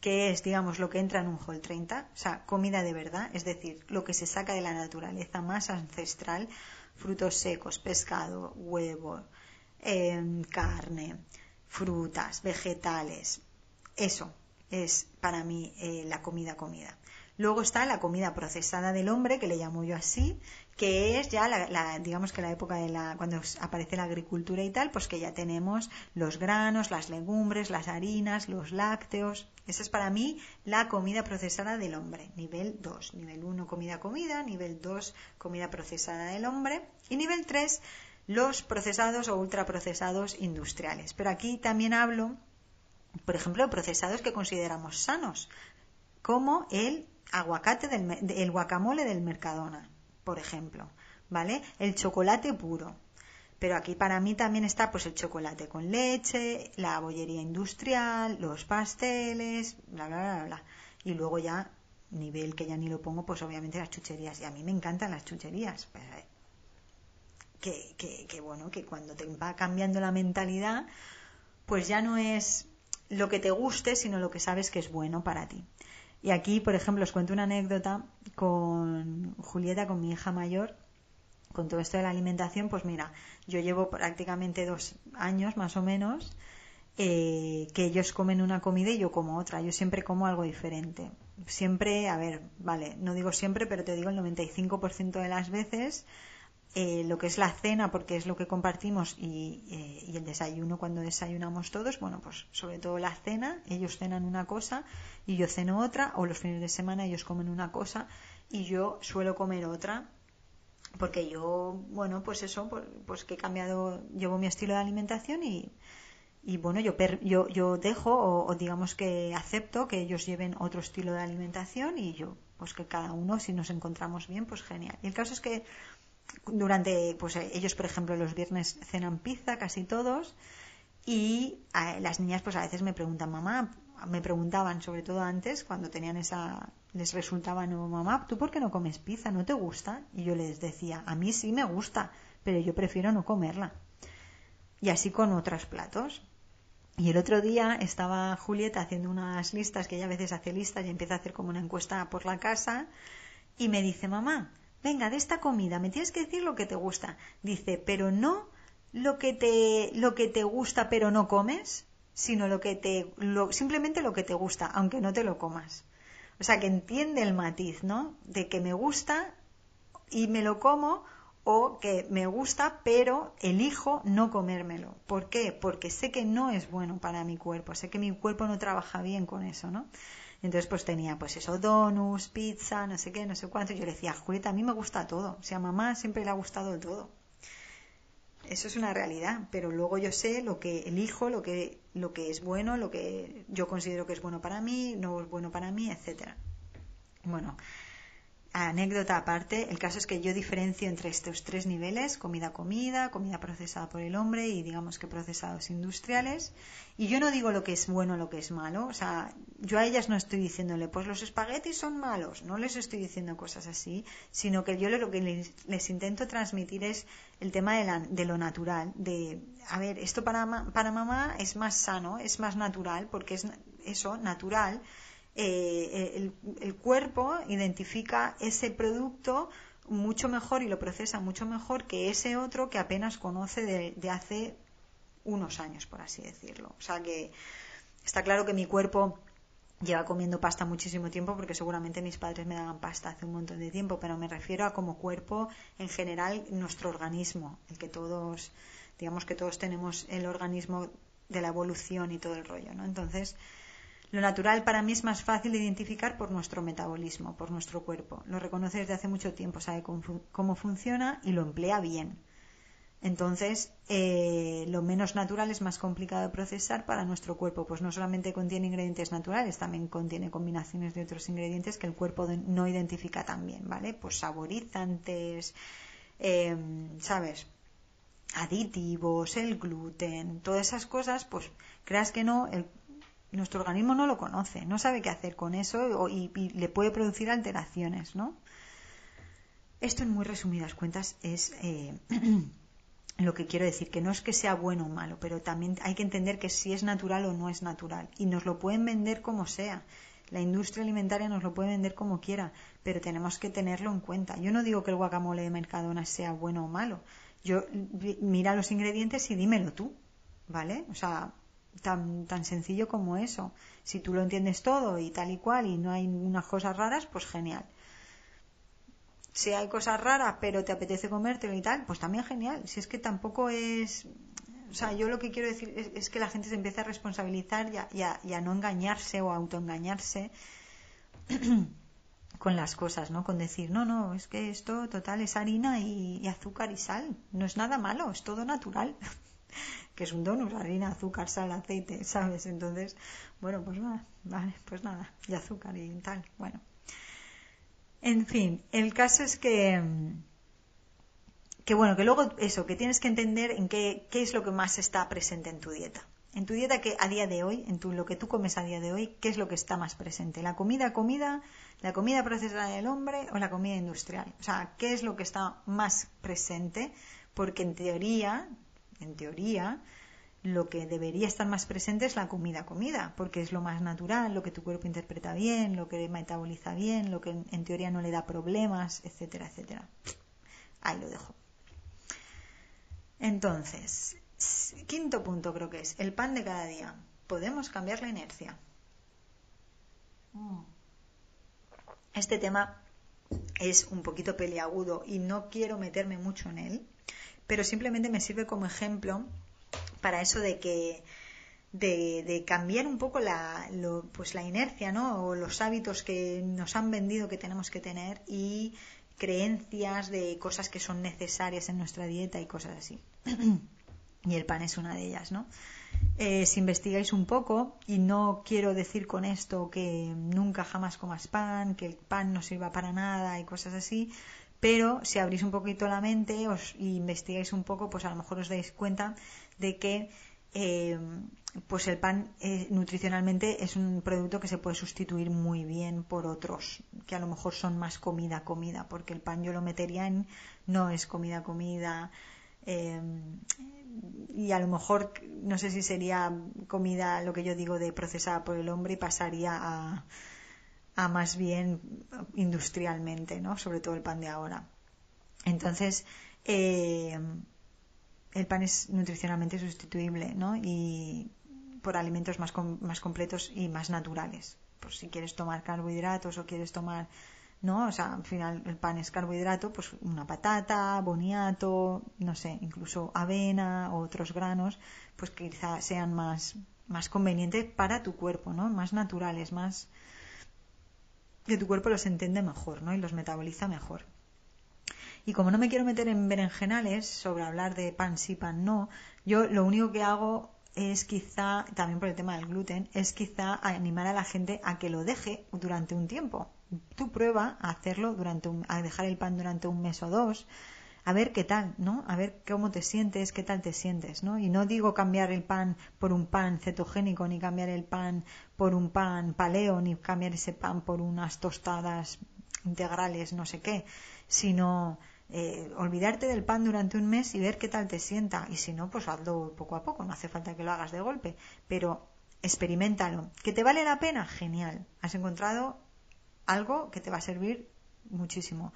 que es, digamos, lo que entra en un Hall 30, o sea, comida de verdad, es decir, lo que se saca de la naturaleza más ancestral, frutos secos, pescado, huevo, em, carne, frutas, vegetales. Eso es para mí eh, la comida comida. Luego está la comida procesada del hombre, que le llamo yo así, que es ya la, digamos que la época de la cuando aparece la agricultura y tal, pues que ya tenemos los granos, las legumbres, las harinas, los lácteos. Esa es para mí la comida procesada del hombre, nivel 2. Nivel 1 comida comida, nivel 2 comida procesada del hombre y nivel 3 los procesados o ultraprocesados industriales. Pero aquí también hablo, por ejemplo, de procesados que consideramos sanos, como el aguacate del el guacamole del Mercadona por ejemplo, ¿vale? El chocolate puro. Pero aquí para mí también está pues el chocolate con leche, la bollería industrial, los pasteles, bla, bla, bla, bla. Y luego ya, nivel que ya ni lo pongo, pues obviamente las chucherías. Y a mí me encantan las chucherías. Pues, eh, que, que, que bueno, que cuando te va cambiando la mentalidad, pues ya no es lo que te guste, sino lo que sabes que es bueno para ti. Y aquí, por ejemplo, os cuento una anécdota con Julieta, con mi hija mayor, con todo esto de la alimentación, pues mira, yo llevo prácticamente dos años más o menos eh, que ellos comen una comida y yo como otra. Yo siempre como algo diferente. Siempre, a ver, vale, no digo siempre, pero te digo el 95% de las veces eh, lo que es la cena, porque es lo que compartimos, y, eh, y, el desayuno cuando desayunamos todos, bueno, pues sobre todo la cena, ellos cenan una cosa y yo ceno otra, o los fines de semana ellos comen una cosa y yo suelo comer otra, porque yo, bueno, pues eso, pues, pues que he cambiado, llevo mi estilo de alimentación y, y bueno, yo, yo, yo dejo o, digamos que acepto que ellos lleven otro estilo de alimentación y yo, pues que cada uno, si nos encontramos bien, pues genial. Y el caso es que durante, pues ellos, por ejemplo, los viernes cenan pizza, casi todos, y las niñas, pues a veces me preguntan, mamá, me preguntaban, sobre todo antes, cuando tenían esa, les resultaba nuevo, mamá, ¿tú por qué no comes pizza? ¿No te gusta? Y yo les decía, a mí sí me gusta, pero yo prefiero no comerla. Y así con otros platos. Y el otro día estaba Julieta haciendo unas listas, que ella a veces hace listas y empieza a hacer como una encuesta por la casa, y me dice, mamá, venga, de esta comida, me tienes que decir lo que te gusta. Dice, pero no lo que te, lo que te gusta pero no comes, sino lo que te, lo, simplemente lo que te gusta, aunque no te lo comas. O sea, que entiende el matiz, ¿no? De que me gusta y me lo como o que me gusta, pero elijo no comérmelo. ¿Por qué? Porque sé que no es bueno para mi cuerpo, sé que mi cuerpo no trabaja bien con eso, ¿no? Entonces pues tenía pues eso, donuts, pizza, no sé qué, no sé cuánto. Y yo le decía, Julieta, a mí me gusta todo. O sea, a mamá siempre le ha gustado todo. Eso es una realidad, pero luego yo sé lo que elijo, lo que, lo que es bueno, lo que yo considero que es bueno para mí, no es bueno para mí, etcétera. Bueno, anécdota aparte, el caso es que yo diferencio entre estos tres niveles, comida comida, comida procesada por el hombre y digamos que procesados industriales. Y yo no digo lo que es bueno o lo que es malo, o sea, yo a ellas no estoy diciéndole, pues los espaguetis son malos, no les estoy diciendo cosas así, sino que yo lo que les, intento transmitir es el tema de, de, lo natural, de, a ver, esto para, para mamá es más sano, es más natural, porque es eso, natural, eh, el, cuerpo identifica ese producto mucho mejor y lo procesa mucho mejor que ese otro que apenas conoce de, hace unos años, por así decirlo. O sea que está claro que mi cuerpo lleva comiendo pasta muchísimo tiempo porque seguramente mis padres me daban pasta hace un montón de tiempo, pero me refiero a como cuerpo en general nuestro organismo, el que todos, digamos que todos tenemos el organismo de la evolución y todo el rollo, ¿no? Entonces, lo natural para mí es más fácil de identificar por nuestro metabolismo, por nuestro cuerpo. Lo reconoce desde hace mucho tiempo, sabe cómo, funciona y lo emplea bien. Entonces, eh, lo menos natural es más complicado de procesar para nuestro cuerpo, pues no solamente contiene ingredientes naturales, también contiene combinaciones de otros ingredientes que el cuerpo no identifica tan bien, ¿vale? Pues saborizantes, em, ¿sabes? Aditivos, el gluten, todas esas cosas, pues creas que no, el, nuestro organismo no lo conoce, no sabe qué hacer con eso y, le puede producir alteraciones, ¿no? Esto en muy resumidas cuentas es eh, lo que quiero decir, que no es que sea bueno o malo, pero también hay que entender que si es natural o no es natural. Y nos lo pueden vender como sea. La industria alimentaria nos lo puede vender como quiera, pero tenemos que tenerlo en cuenta. Yo no digo que el guacamole de Mercadona sea bueno o malo. Yo mira los ingredientes y dímelo tú, ¿vale? O sea, tan, tan sencillo como eso. Si tú lo entiendes todo y tal y cual y no hay unas cosas raras, pues genial. Si hay cosas raras pero te apetece comértelo y tal, pues también genial. Si es que tampoco es... O sea, yo lo que quiero decir es, que la gente se empieza a responsabilizar y a, no engañarse o a autoengañarse con las cosas, ¿no? Con decir, no, no, es que esto total es harina y azúcar y sal. No es nada malo, es todo natural. que es un donut, harina, azúcar, sal, aceite, ¿sabes? Entonces, bueno, pues nada, vale, pues nada, y azúcar y tal, bueno. En fin, el caso es que, que bueno, que luego eso, que tienes que entender en qué, qué es lo que más está presente en tu dieta. En tu dieta que a día de hoy, en tu, lo que tú comes a día de hoy, ¿qué es lo que está más presente? ¿La comida, comida, la comida procesada del hombre o la comida industrial? O sea, ¿qué es lo que está más presente? Porque en teoría, en teoría, lo que debería estar más presente es la comida, comida, porque es lo más natural, lo que tu cuerpo interpreta bien, lo que metaboliza bien, lo que en teoría no le da problemas, etcétera, etcétera. Ahí lo dejo. Entonces, quinto punto creo que es el pan de cada día. Podemos cambiar la inercia. Mm. Este tema es un poquito peliagudo y no quiero meterme mucho en él, pero simplemente me sirve como ejemplo para eso de que de, cambiar un poco la, pues la inercia, ¿no? O los hábitos que nos han vendido que tenemos que tener y creencias de cosas que son necesarias en nuestra dieta y cosas así. y el pan es una de ellas, ¿no? Eh, si investigáis un poco, y no quiero decir con esto que nunca jamás comas pan, que el pan no sirva para nada y cosas así, pero si abrís un poquito la mente os, y investigáis un poco, pues a lo mejor os dais cuenta de que eh, pues el pan eh, nutricionalmente es un producto que se puede sustituir muy bien por otros que a lo mejor son más comida comida porque el pan yo lo metería en no es comida comida eh, y a lo mejor no sé si sería comida lo que yo digo de procesada por el hombre y pasaría a, a más bien industrialmente no sobre todo el pan de ahora entonces eh, el pan es nutricionalmente sustituible, ¿no? Y por alimentos más, más completos y más naturales. Pues si quieres tomar carbohidratos o quieres tomar, ¿no? O sea, al final el pan es carbohidrato, pues una patata, boniato, no sé, incluso avena o otros granos, pues quizá sean más, más convenientes para tu cuerpo, ¿no? Más naturales, más que tu cuerpo los entiende mejor, ¿no? Y los metaboliza mejor. Y como no me quiero meter en berenjenales sobre hablar de pan sí, pan no, yo lo único que hago es quizá, también por el tema del gluten, es quizá animar a la gente a que lo deje durante un tiempo. Tú prueba a hacerlo durante un, a dejar el pan durante un mes o dos, a ver qué tal, ¿no? A ver cómo te sientes, qué tal te sientes, ¿no? Y no digo cambiar el pan por un pan cetogénico, ni cambiar el pan por un pan paleo, ni cambiar ese pan por unas tostadas integrales, no sé qué, sino eh, olvidarte del pan durante un mes y ver qué tal te sienta. Y si no, pues hazlo poco a poco, no hace falta que lo hagas de golpe, pero experimentalo. ¿Que te vale la pena? Genial. Has encontrado algo que te va a servir muchísimo.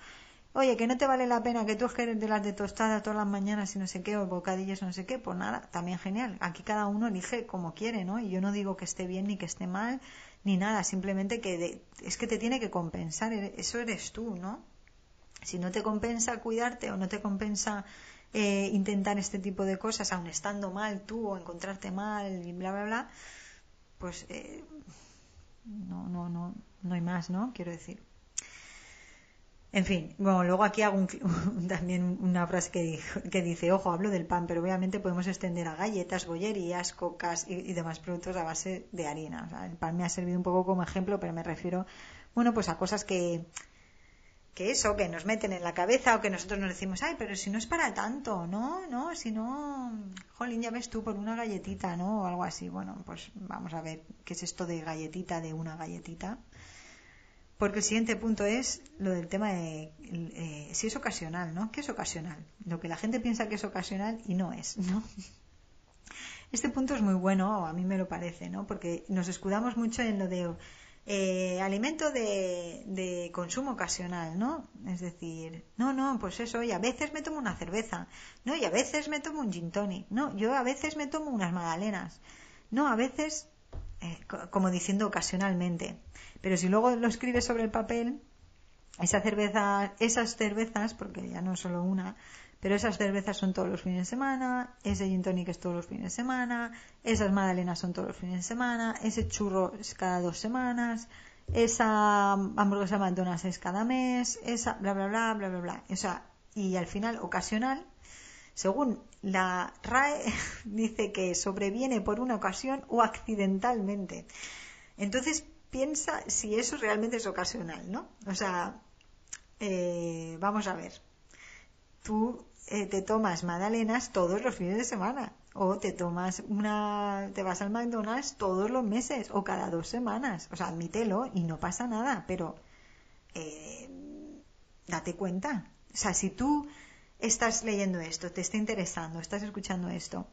Oye, que no te vale la pena que tú eres de las de tostadas todas las mañanas y no sé qué, o bocadillos o no sé qué, pues nada, también genial. Aquí cada uno elige como quiere, ¿no? Y yo no digo que esté bien ni que esté mal, ni nada, simplemente que es que te tiene que compensar, eso eres tú, ¿no? Si no te compensa cuidarte o no te compensa eh, intentar este tipo de cosas, aun estando mal tú o encontrarte mal y bla, bla, bla, pues eh, no, no, no, no hay más, ¿no? Quiero decir. En fin, bueno, luego aquí hago también una frase que, que, dice, ojo, hablo del pan, pero obviamente podemos extender a galletas, bollerías, cocas y, demás productos a base de harina. O sea, el pan me ha servido un poco como ejemplo, pero me refiero, bueno, pues a cosas que, que eso, que nos meten en la cabeza o que nosotros nos decimos, ay, pero si no es para tanto, no, no, si no, jolín, ya ves tú por una galletita, ¿no? O algo así. Bueno, pues vamos a ver qué es esto de galletita, de una galletita. Porque el siguiente punto es lo del tema de eh, si es ocasional, ¿no? ¿Qué es ocasional? Lo que la gente piensa que es ocasional y no es, ¿no? Este punto es muy bueno, a mí me lo parece, ¿no? Porque nos escudamos mucho en lo de eh, alimento de, consumo ocasional, ¿no? Es decir, no, no, pues eso, y a veces me tomo una cerveza, no, y a veces me tomo un gin tonic, no, yo a veces me tomo unas magdalenas, no, a veces, eh, como diciendo ocasionalmente, pero si luego lo escribes sobre el papel, esa cerveza, esas cervezas, porque ya no solo una, pero esas cervezas son todos los fines de semana, ese gin tonic es todos los fines de semana, esas magdalenas son todos los fines de semana, ese churro es cada dos semanas, esa hamburguesa McDonald's es cada mes, esa bla bla bla bla bla bla. O sea, y al final ocasional, según la RAE dice que sobreviene por una ocasión o accidentalmente. Entonces piensa si eso realmente es ocasional, ¿no? O sea, eh, vamos a ver. Tú eh, te tomas magdalenas todos los fines de semana o te tomas una te vas al McDonald's todos los meses o cada dos semanas o sea admítelo y no pasa nada pero eh, date cuenta o sea si tú estás leyendo esto te está interesando estás escuchando esto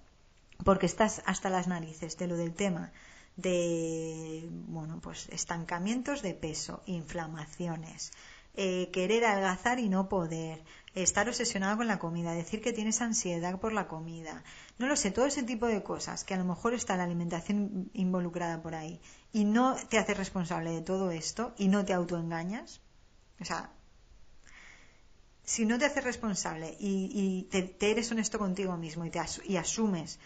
porque estás hasta las narices de lo del tema de bueno pues estancamientos de peso, inflamaciones, eh, querer adelgazar y no poder, estar obsesionado con la comida, decir que tienes ansiedad por la comida, no lo sé, todo ese tipo de cosas que a lo mejor está la alimentación involucrada por ahí y no te haces responsable de todo esto y no te autoengañas, o sea, si no te haces responsable y, te, eres honesto contigo mismo y, te y asumes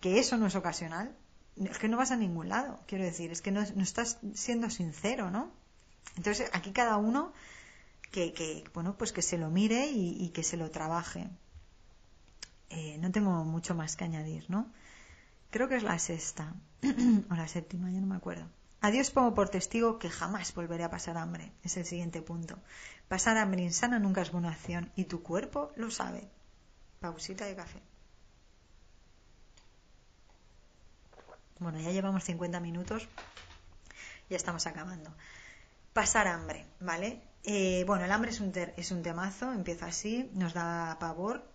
que eso no es ocasional, es que no vas a ningún lado, quiero decir, es que no, estás siendo sincero, ¿no? Entonces aquí cada uno que, bueno, pues que se lo mire y, que se lo trabaje. Eh, no tengo mucho más que añadir, ¿no? Creo que es la sexta o la séptima, ya no me acuerdo. Adiós pongo por testigo que jamás volveré a pasar hambre. Es el siguiente punto. Pasar hambre insana nunca es buena acción y tu cuerpo lo sabe. Pausita de café. Bueno, ya llevamos 50 minutos. Ya estamos acabando. Pasar hambre, ¿vale? Eh, bueno, el hambre es un, es un temazo, empieza así, nos da pavor.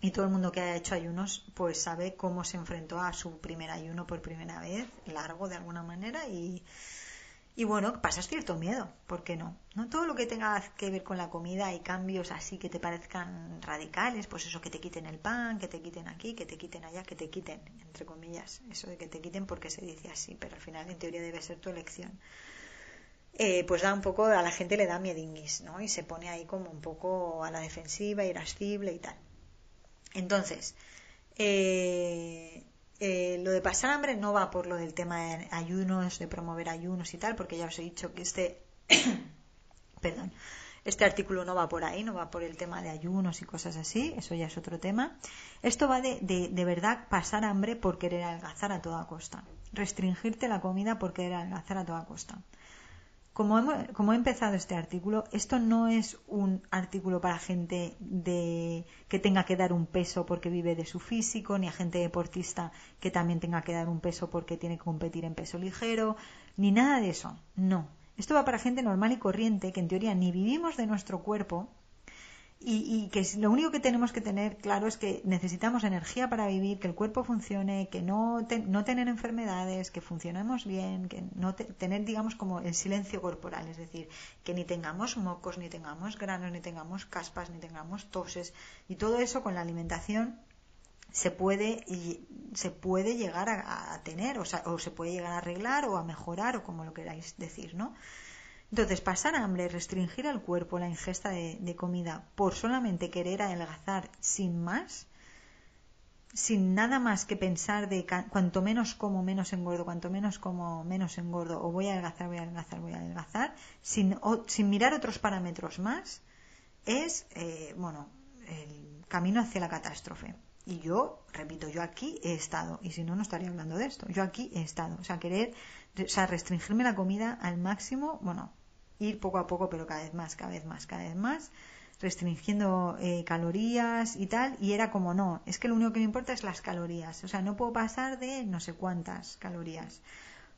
Y todo el mundo que haya hecho ayunos, pues sabe cómo se enfrentó a su primer ayuno por primera vez, largo de alguna manera, y, y bueno, pasas cierto miedo, ¿por qué no? No todo lo que tenga que ver con la comida y cambios así que te parezcan radicales, pues eso que te quiten el pan, que te quiten aquí, que te quiten allá, que te quiten, entre comillas, eso de que te quiten porque se dice así, pero al final en teoría debe ser tu elección. Eh, pues da un poco, a la gente le da miedinguis, ¿no? Y se pone ahí como un poco a la defensiva, irascible y tal. Entonces, eh, eh, lo de pasar hambre no va por lo del tema de ayunos, de promover ayunos y tal, porque ya os he dicho que este, perdón, este artículo no va por ahí, no va por el tema de ayunos y cosas así, eso ya es otro tema. Esto va de, de, de verdad pasar hambre por querer adelgazar a toda costa, restringirte la comida por querer adelgazar a toda costa. Como, he empezado este artículo, esto no es un artículo para gente de, que tenga que dar un peso porque vive de su físico, ni a gente deportista que también tenga que dar un peso porque tiene que competir en peso ligero, ni nada de eso. No. Esto va para gente normal y corriente que en teoría ni vivimos de nuestro cuerpo y, que lo único que tenemos que tener claro es que necesitamos energía para vivir, que el cuerpo funcione, que no, no tener enfermedades, que funcionemos bien, que no tener, digamos, como el silencio corporal, es decir, que ni tengamos mocos, ni tengamos granos, ni tengamos caspas, ni tengamos toses, y todo eso con la alimentación se puede y se puede llegar a, a tener o, o se puede llegar a arreglar o a mejorar o como lo queráis decir, ¿no? Entonces, pasar hambre, restringir al cuerpo la ingesta de, comida por solamente querer adelgazar sin más, sin nada más que pensar de cuanto menos como, menos engordo, cuanto menos como, menos engordo, o voy a adelgazar, voy a adelgazar, voy a adelgazar, sin, sin mirar otros parámetros más, es, eh, bueno, el camino hacia la catástrofe. Y yo, repito, yo aquí he estado, y si no, no estaría hablando de esto. Yo aquí he estado. O sea, querer, o sea, restringirme la comida al máximo, bueno, ir poco a poco, pero cada vez más, cada vez más, cada vez más, restringiendo eh, calorías y tal, y era como no, es que lo único que me importa es las calorías, o sea, no puedo pasar de no sé cuántas calorías.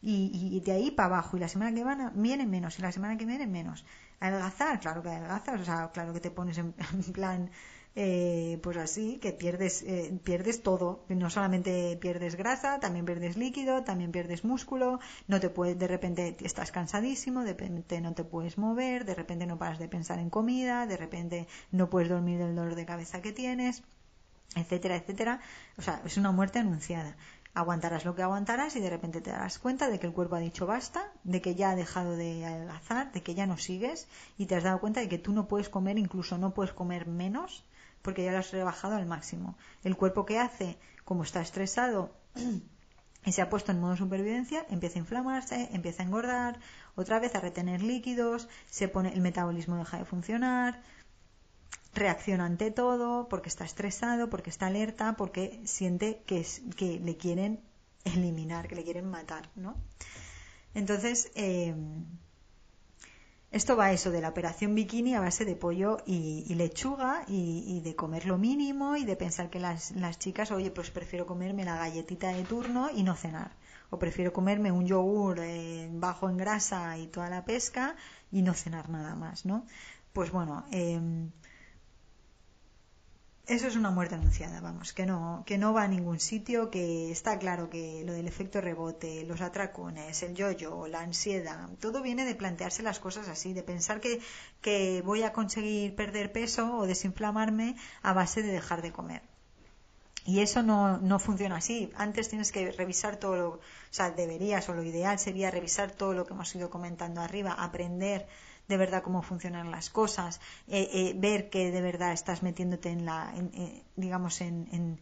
Y, y de ahí para abajo, y la semana que viene menos, y la semana que viene menos. Adelgazar, claro que adelgazas, o sea, claro que te pones en plan eh, pues así, que pierdes, eh, pierdes todo. No solamente pierdes grasa, también pierdes líquido, también pierdes músculo, no te puedes, de repente estás cansadísimo, de repente no te puedes mover, de repente no paras de pensar en comida, de repente no puedes dormir del dolor de cabeza que tienes, etcétera, etcétera. O sea, es una muerte anunciada aguantarás lo que aguantarás y de repente te darás cuenta de que el cuerpo ha dicho basta, de que ya ha dejado de adelgazar, de que ya no sigues y te has dado cuenta de que tú no puedes comer, incluso no puedes comer menos porque ya lo has rebajado al máximo. El cuerpo que hace, como está estresado y se ha puesto en modo supervivencia, empieza a inflamarse, empieza a engordar, otra vez a retener líquidos, se pone el metabolismo deja de funcionar, reacciona ante todo porque está estresado, porque está alerta, porque siente que, es, que le quieren eliminar, que le quieren matar, ¿no? Entonces, eh, esto va a eso de la operación bikini a base de pollo y, lechuga y, de comer lo mínimo y de pensar que las, chicas, oye, pues prefiero comerme la galletita de turno y no cenar. O prefiero comerme un yogur eh, bajo en grasa y toda la pesca y no cenar nada más, ¿no? Pues bueno, em, eso es una muerte anunciada, vamos, que no, que no va a ningún sitio, que está claro que lo del efecto rebote, los atracones, el yo-yo, la ansiedad, todo viene de plantearse las cosas así, de pensar que, que voy a conseguir perder peso o desinflamarme a base de dejar de comer. Y eso no, no funciona así. Antes tienes que revisar todo lo, o sea, deberías o lo ideal sería revisar todo lo que hemos ido comentando arriba, aprender de verdad cómo funcionan las cosas, eh, eh, ver que de verdad estás metiéndote en la, eh, digamos, en,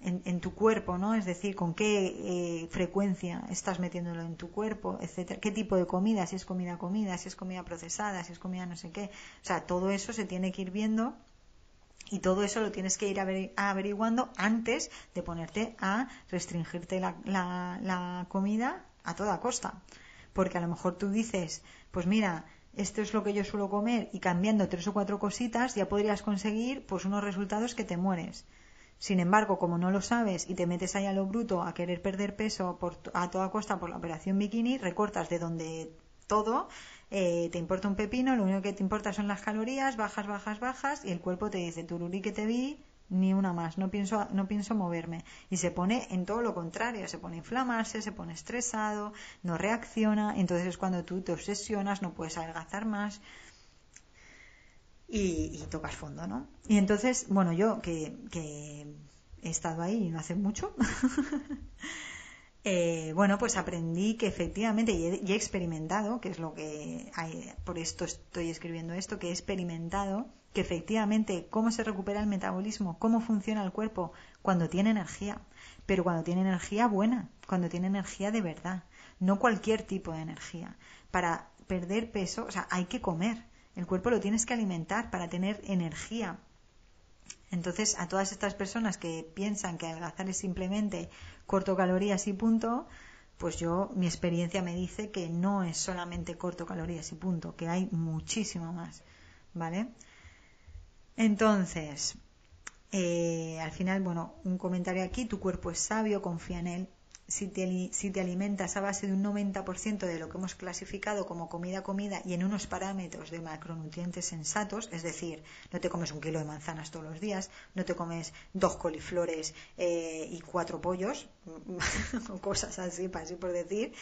en, tu cuerpo, ¿no? Es decir, con qué frecuencia estás metiéndolo en tu cuerpo, etcétera, qué tipo de comida, si es comida comida, si es comida procesada, si es comida no sé qué, o sea, todo eso se tiene que ir viendo y todo eso lo tienes que ir averiguando antes de ponerte a restringirte la, la, la comida a toda costa. Porque a lo mejor tú dices, pues mira, esto es lo que yo suelo comer y cambiando tres o cuatro cositas ya podrías conseguir pues unos resultados que te mueres. Sin embargo, como no lo sabes y te metes ahí a lo bruto a querer perder peso por, a toda costa por la operación bikini, recortas de donde todo, eh, te importa un pepino, lo único que te importa son las calorías, bajas, bajas, bajas y el cuerpo te dice, tururi que te vi, ni una más, no pienso, no pienso moverme. Y se pone en todo lo contrario, se pone a inflamarse, se pone estresado, no reacciona, entonces es cuando tú te obsesionas, no puedes adelgazar más y, tocas fondo, ¿no? Y entonces, bueno, yo que, he estado ahí no hace mucho, eh, bueno, pues aprendí que efectivamente, y he, experimentado, que es lo que hay, por esto estoy escribiendo esto, que he experimentado que efectivamente cómo se recupera el metabolismo, cómo funciona el cuerpo cuando tiene energía, pero cuando tiene energía buena, cuando tiene energía de verdad, no cualquier tipo de energía. Para perder peso, o sea, hay que comer, el cuerpo lo tienes que alimentar para tener energía. Entonces, a todas estas personas que piensan que adelgazar es simplemente corto calorías y punto, pues yo, mi experiencia me dice que no es solamente corto calorías y punto, que hay muchísimo más, ¿vale? Entonces, eh, al final, bueno, un comentario aquí, tu cuerpo es sabio, confía en él. Si te, si te alimentas a base de un 90% de lo que hemos clasificado como comida comida y en unos parámetros de macronutrientes sensatos, es decir, no te comes un kilo de manzanas todos los días, no te comes dos coliflores eh, y cuatro pollos, o cosas así, para así por decir,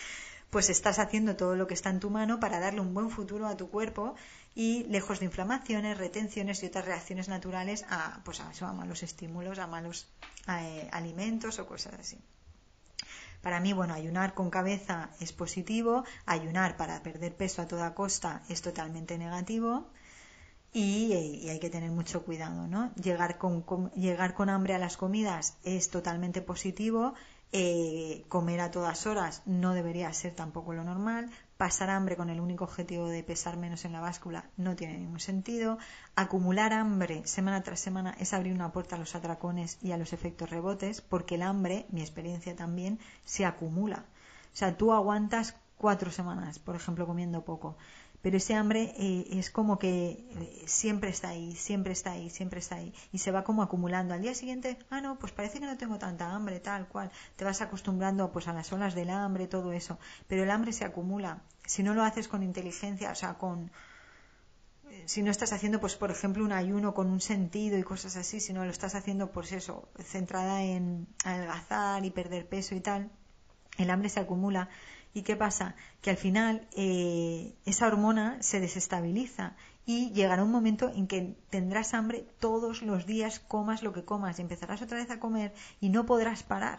pues estás haciendo todo lo que está en tu mano para darle un buen futuro a tu cuerpo y lejos de inflamaciones, retenciones y otras reacciones naturales a, pues a, malos estímulos, a malos eh, alimentos o cosas así. Para mí, bueno, ayunar con cabeza es positivo, ayunar para perder peso a toda costa es totalmente negativo y, hay que tener mucho cuidado, ¿no? Llegar con, llegar con hambre a las comidas es totalmente positivo, eh, comer a todas horas no debería ser tampoco lo normal, pasar hambre con el único objetivo de pesar menos en la báscula no tiene ningún sentido, acumular hambre semana tras semana es abrir una puerta a los atracones y a los efectos rebotes, porque el hambre, mi experiencia también, se acumula. O sea, tú aguantas cuatro semanas, por ejemplo, comiendo poco, pero ese hambre eh, es como que eh, siempre está ahí, siempre está ahí, siempre está ahí y se va como acumulando. Al día siguiente, ah, no, pues parece que no tengo tanta hambre, tal cual. Te vas acostumbrando pues a las olas del hambre, todo eso, pero el hambre se acumula. Si no lo haces con inteligencia, o sea, con eh, si no estás haciendo, pues, por ejemplo, un ayuno con un sentido y cosas así, si no lo estás haciendo, pues eso, centrada en adelgazar y perder peso y tal, el hambre se acumula ¿Y qué pasa? Que al final eh, esa hormona se desestabiliza y llegará un momento en que tendrás hambre todos los días, comas lo que comas, y empezarás otra vez a comer y no podrás parar.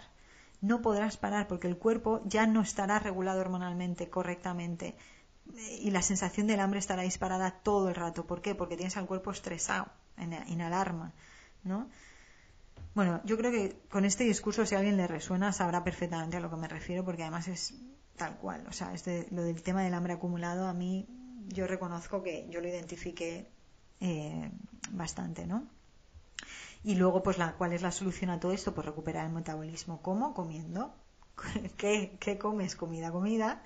No podrás parar porque el cuerpo ya no estará regulado hormonalmente correctamente y la sensación del hambre estará disparada todo el rato. ¿Por qué? Porque tienes al cuerpo estresado, en, en alarma, ¿no? Bueno, yo creo que con este discurso, si a alguien le resuena, sabrá perfectamente a lo que me refiero, porque además es tal cual. O sea, este, lo del tema del hambre acumulado, a mí yo reconozco que yo lo identifiqué eh, bastante, ¿no? Y luego, pues, la, ¿cuál es la solución a todo esto? Pues recuperar el metabolismo. ¿Cómo? Comiendo. ¿Qué, qué comes? Comida, comida.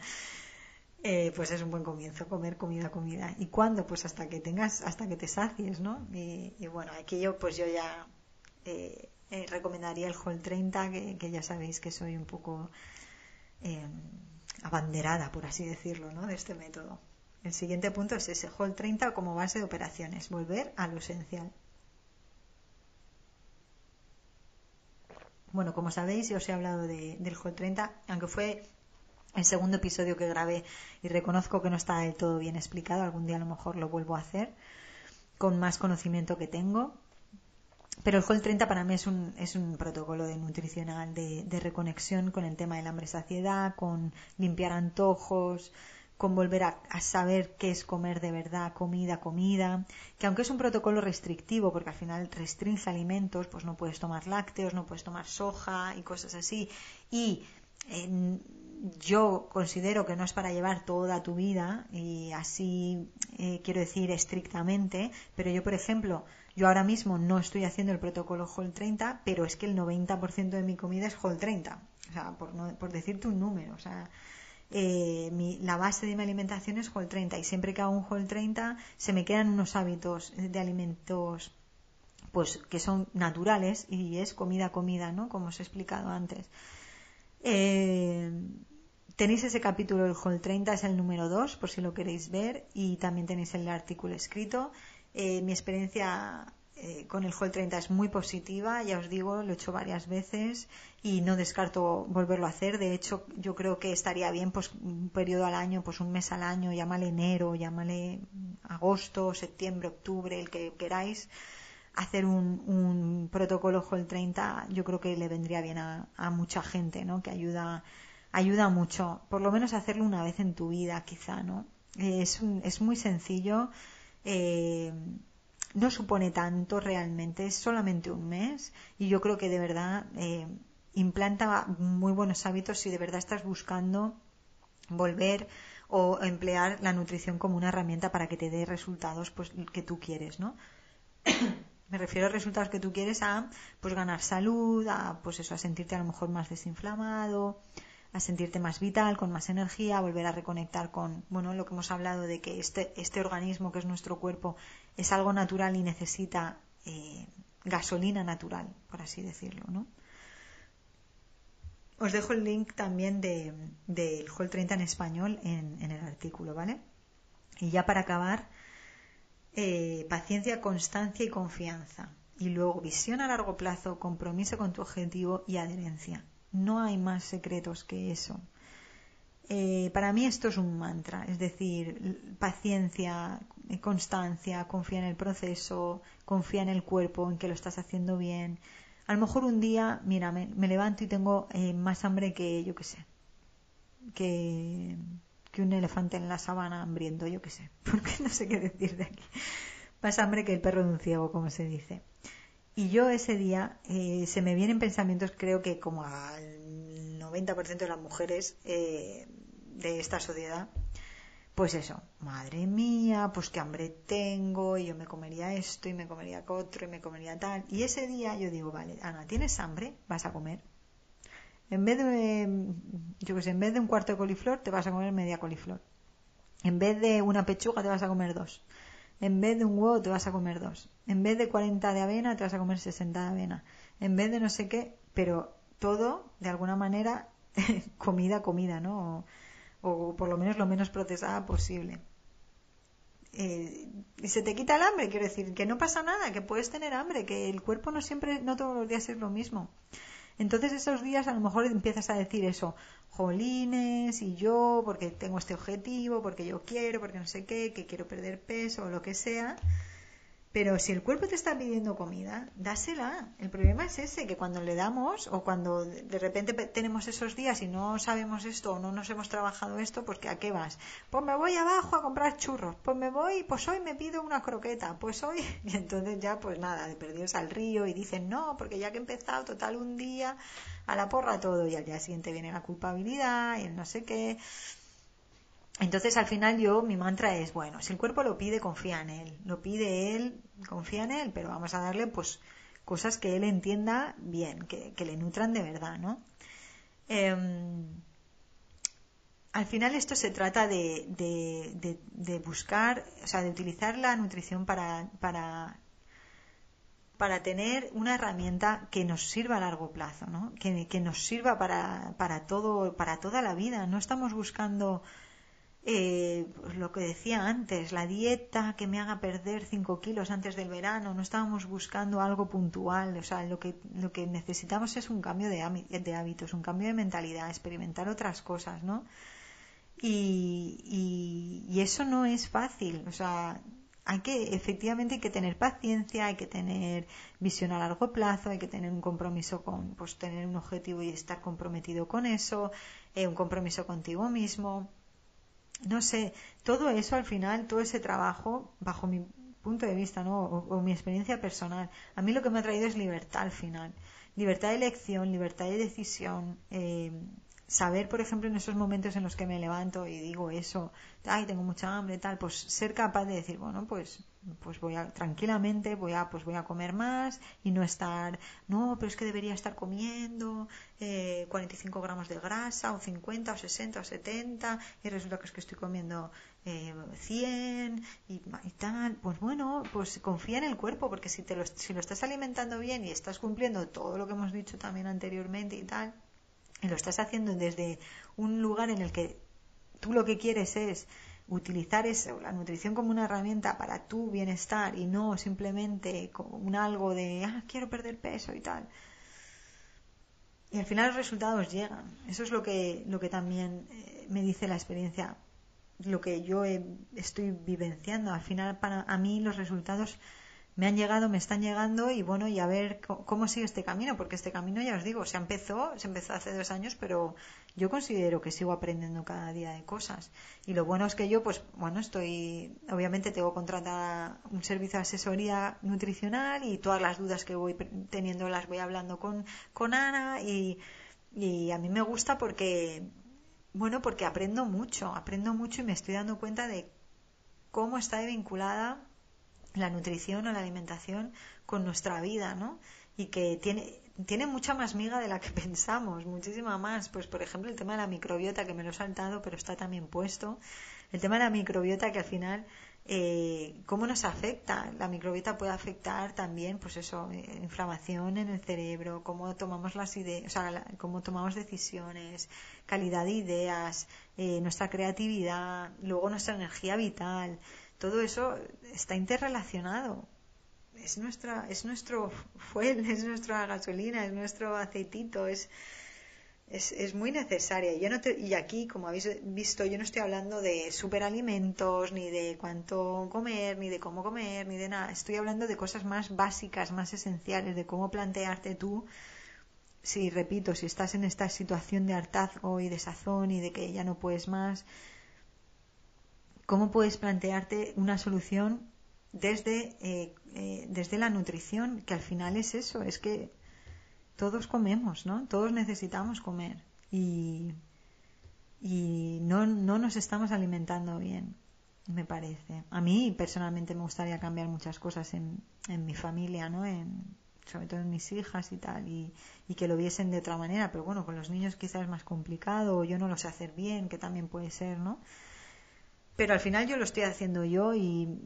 Eh, pues es un buen comienzo, comer comida, comida. ¿Y cuándo? Pues hasta que tengas, hasta que te sacies, ¿no? Y, bueno, aquí yo, pues yo ya eh, recomendaría el Hall 30, que, que, ya sabéis que soy un poco abanderada, por así decirlo, ¿no? de este método. El siguiente punto es ese, Hall 30 como base de operaciones, volver a lo esencial. Bueno, como sabéis, yo os he hablado del Hall 30, aunque fue el segundo episodio que grabé y reconozco que no está del todo bien explicado, algún día a lo mejor lo vuelvo a hacer con más conocimiento que tengo. Pero el Hall 30 para mí es un, es un protocolo de nutricional de, de reconexión con el tema del hambre-saciedad, con limpiar antojos, con volver a, saber qué es comer de verdad, comida, comida, que aunque es un protocolo restrictivo, porque al final restringe alimentos, pues no puedes tomar lácteos, no puedes tomar soja y cosas así, y yo considero que no es para llevar toda tu vida, y así eh, quiero decir estrictamente, pero yo, por ejemplo, yo ahora mismo no estoy haciendo el protocolo Hall 30, pero es que el 90% de mi comida es Hall 30, o sea, por, por decirte un número, o sea, eh, la base de mi alimentación es Hall 30 y siempre que hago un Hall 30 se me quedan unos hábitos de alimentos pues que son naturales y es comida comida, ¿no? Como os he explicado antes. Eh, tenéis ese capítulo del Hall 30, es el número 2, por si lo queréis ver, y también tenéis el artículo escrito. Eh, mi experiencia eh, con el Hall 30 es muy positiva, ya os digo, lo he hecho varias veces y no descarto volverlo a hacer. De hecho, yo creo que estaría bien pues un periodo al año, pues un mes al año, llámale enero, llámale agosto, septiembre, octubre, el que queráis, hacer un, protocolo Hall 30, yo creo que le vendría bien a, mucha gente, ¿no? Que ayuda, ayuda mucho, por lo menos hacerlo una vez en tu vida, quizá, ¿no? es, es muy sencillo. Eh, no supone tanto realmente, es solamente un mes y yo creo que de verdad eh, implanta muy buenos hábitos si de verdad estás buscando volver o emplear la nutrición como una herramienta para que te dé resultados pues que tú quieres, ¿no? Me refiero a resultados que tú quieres a pues ganar salud, a pues eso, a sentirte a lo mejor más desinflamado, a sentirte más vital, con más energía, a volver a reconectar con, bueno, lo que hemos hablado de que este, este organismo que es nuestro cuerpo es algo natural y necesita eh, gasolina natural, por así decirlo, ¿no? Os dejo el link también del de, Hall 30 en español en, el artículo, ¿vale? Y ya para acabar, eh, paciencia, constancia y confianza. Y luego visión a largo plazo, compromiso con tu objetivo y adherencia. No hay más secretos que eso. Eh, para mí esto es un mantra, es decir, paciencia, constancia, confía en el proceso, confía en el cuerpo, en que lo estás haciendo bien. A lo mejor un día, mira, me, levanto y tengo eh, más hambre que, yo qué sé, que, que un elefante en la sabana hambriento, yo qué sé, porque no sé qué decir de aquí. Más hambre que el perro de un ciego, como se dice. Y yo ese día eh, se me vienen pensamientos, creo que como al 90% de las mujeres eh, de esta sociedad, pues eso, madre mía, pues qué hambre tengo, y yo me comería esto, y me comería otro, y me comería tal. Y ese día yo digo, vale, Ana, ¿tienes hambre? Vas a comer. En vez de, yo qué sé, en vez de un cuarto de coliflor, te vas a comer media coliflor. En vez de una pechuga, te vas a comer dos. En vez de un huevo te vas a comer dos. En vez de 40 de avena te vas a comer 60 de avena. En vez de no sé qué, pero todo, de alguna manera, comida, comida, ¿no? O, por lo menos lo menos procesada posible. Eh, y se te quita el hambre, quiero decir, que no pasa nada, que puedes tener hambre, que el cuerpo no siempre, no todos los días es lo mismo. Entonces esos días a lo mejor empiezas a decir eso, jolines y yo, porque tengo este objetivo, porque yo quiero, porque no sé qué, que quiero perder peso o lo que sea. Pero si el cuerpo te está pidiendo comida, dásela. El problema es ese, que cuando le damos o cuando de repente tenemos esos días y no sabemos esto o no nos hemos trabajado esto, pues ¿a qué vas? Pues me voy abajo a comprar churros, pues me voy, pues hoy me pido una croqueta, pues hoy... Y entonces ya pues nada, de perdidos al río y dicen no, porque ya que he empezado total un día a la porra todo y al día siguiente viene la culpabilidad y el no sé qué. Entonces al final yo, mi mantra es, bueno, si el cuerpo lo pide, confía en él, lo pide él, confía en él, pero vamos a darle pues cosas que él entienda bien, que, le nutran de verdad, ¿no? Em, al final esto se trata de, de, buscar, o sea, de utilizar la nutrición para, para, para tener una herramienta que nos sirva a largo plazo, ¿no? Que, que nos sirva para, para todo, para toda la vida. No estamos buscando eh, pues lo que decía antes, la dieta que me haga perder 5 kilos antes del verano, no estábamos buscando algo puntual, o sea, lo que, lo que necesitamos es un cambio de, hábitos, un cambio de mentalidad, experimentar otras cosas, ¿no? Y, y, eso no es fácil, o sea, hay que, efectivamente hay que tener paciencia, hay que tener visión a largo plazo, hay que tener un compromiso con, pues tener un objetivo y estar comprometido con eso, eh, un compromiso contigo mismo, no sé, todo eso al final, todo ese trabajo, bajo mi punto de vista, ¿no? O, mi experiencia personal, a mí lo que me ha traído es libertad al final. Libertad de elección, libertad de decisión, eh, saber, por ejemplo, en esos momentos en los que me levanto y digo eso, ay, tengo mucha hambre, tal, pues ser capaz de decir, bueno, pues pues voy a tranquilamente voy a pues voy a comer más y no estar no pero es que debería estar comiendo eh, 45 gramos de grasa o 50 o 60 o 70 y resulta que es que estoy comiendo eh, 100 y, y, tal. Pues bueno pues confía en el cuerpo porque si te lo, si lo estás alimentando bien y estás cumpliendo todo lo que hemos dicho también anteriormente y tal y lo estás haciendo desde un lugar en el que tú lo que quieres es utilizar eso, la nutrición como una herramienta para tu bienestar y no simplemente como un algo de, ah, quiero perder peso y tal. Y al final los resultados llegan. Eso es lo que, lo que también eh, me dice la experiencia, lo que yo estoy vivenciando. Al final, para a mí los resultados me han llegado, me están llegando y bueno, y a ver cómo sigue este camino, porque este camino ya os digo, se empezó, se empezó hace dos años, pero yo considero que sigo aprendiendo cada día de cosas. Y lo bueno es que yo, pues bueno, estoy, obviamente tengo contratada un servicio de asesoría nutricional y todas las dudas que voy teniendo las voy hablando con, con Ana y, y a mí me gusta porque, bueno, porque aprendo mucho, aprendo mucho y me estoy dando cuenta de cómo está vinculada la nutrición o la alimentación con nuestra vida, ¿no? Y que tiene, tiene mucha más miga de la que pensamos, muchísima más. Pues, por ejemplo, el tema de la microbiota, que me lo he saltado, pero está también puesto. El tema de la microbiota, que al final, eh, ¿cómo nos afecta? La microbiota puede afectar también, pues eso, eh, inflamación en el cerebro, cómo tomamos las ideas, o sea, cómo tomamos decisiones, calidad de ideas, eh, nuestra creatividad, luego nuestra energía vital todo eso está interrelacionado. Es, nuestra, es nuestro fuel, es nuestra gasolina, es nuestro aceitito, es, es, muy necesaria. Yo no y aquí, como habéis visto, yo no estoy hablando de superalimentos, ni de cuánto comer, ni de cómo comer, ni de nada. Estoy hablando de cosas más básicas, más esenciales, de cómo plantearte tú, si repito, si estás en esta situación de hartazgo y de sazón y de que ya no puedes más, cómo puedes plantearte una solución desde, eh, eh, desde la nutrición, que al final es eso, es que todos comemos, ¿no? Todos necesitamos comer y, y no, no nos estamos alimentando bien, me parece. A mí personalmente me gustaría cambiar muchas cosas en, en mi familia, ¿no? En, sobre todo en mis hijas y tal, y, y, que lo viesen de otra manera, pero bueno, con los niños quizás es más complicado, o yo no lo sé hacer bien, que también puede ser, ¿no? Pero al final yo lo estoy haciendo yo y,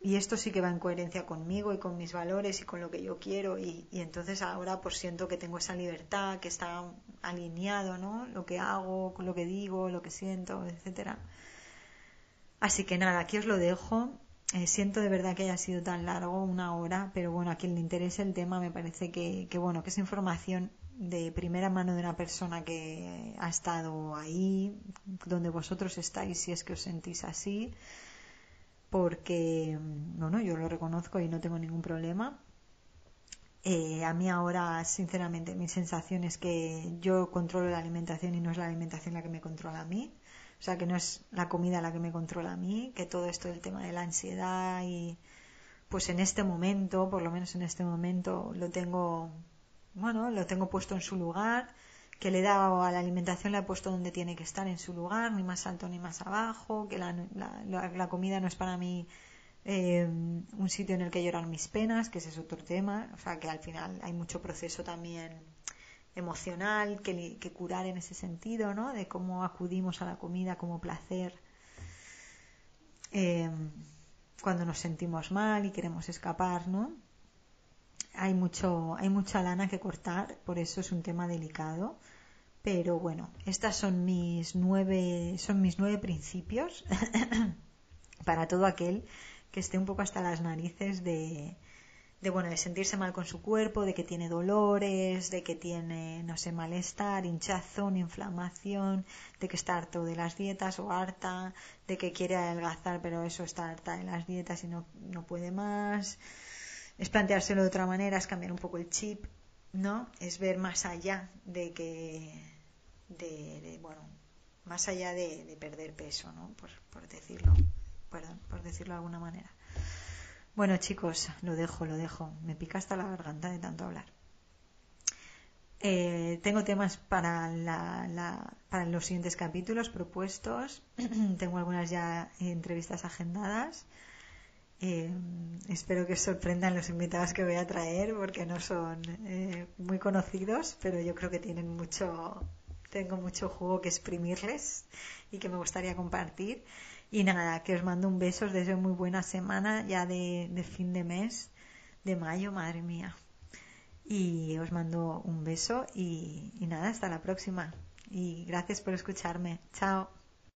y esto sí que va en coherencia conmigo y con mis valores y con lo que yo quiero. Y, entonces ahora pues siento que tengo esa libertad que está alineado no lo que hago lo que digo lo que siento etcétera. Así que nada aquí os lo dejo. Eh, siento de verdad que haya sido tan largo una hora pero bueno a quien le interese el tema me parece que, que bueno que esa información de primera mano de una persona que ha estado ahí, donde vosotros estáis, si es que os sentís así, porque, bueno, yo lo reconozco y no tengo ningún problema. Eh, a mí ahora, sinceramente, mi sensación es que yo controlo la alimentación y no es la alimentación la que me controla a mí. O sea, que no es la comida la que me controla a mí, que todo esto del tema de la ansiedad y, pues en este momento, por lo menos en este momento, lo tengo bueno, lo tengo puesto en su lugar, que le he dado a la alimentación, le he puesto donde tiene que estar en su lugar, ni más alto ni más abajo, que la, la, comida no es para mí eh, un sitio en el que llorar mis penas, que ese es otro tema, o sea que al final hay mucho proceso también emocional que, que curar en ese sentido, ¿no? De cómo acudimos a la comida como placer eh, cuando nos sentimos mal y queremos escapar, ¿no? Hay mucho hay mucha lana que cortar por eso es un tema delicado Pero bueno, estas son mis nueve, son mis nueve principios para todo aquel que esté un poco hasta las narices de, de bueno, de sentirse mal con su cuerpo, de que tiene dolores, de que tiene, no sé, malestar, hinchazón, inflamación, de que está harto de las dietas o harta, de que quiere adelgazar, pero eso está harta de las dietas y no, no puede más. Es planteárselo de otra manera, es cambiar un poco el chip, ¿no? Es ver más allá de que, de, bueno, más allá de, perder peso, ¿no? Por, por decirlo, perdón, por decirlo de alguna manera. Bueno, chicos, lo dejo, lo dejo. Me pica hasta la garganta de tanto hablar. Eh, tengo temas para, para los siguientes capítulos propuestos. tengo algunas ya entrevistas agendadas. Eh, espero que os sorprendan los invitados que voy a traer porque no son eh, muy conocidos, pero yo creo que tienen mucho, tengo mucho jugo que exprimirles y que me gustaría compartir. Y nada, que os mando un beso, os deseo muy buena semana ya de, fin de mes, de mayo, madre mía. Y os mando un beso y, y nada, hasta la próxima. Y gracias por escucharme. Chao.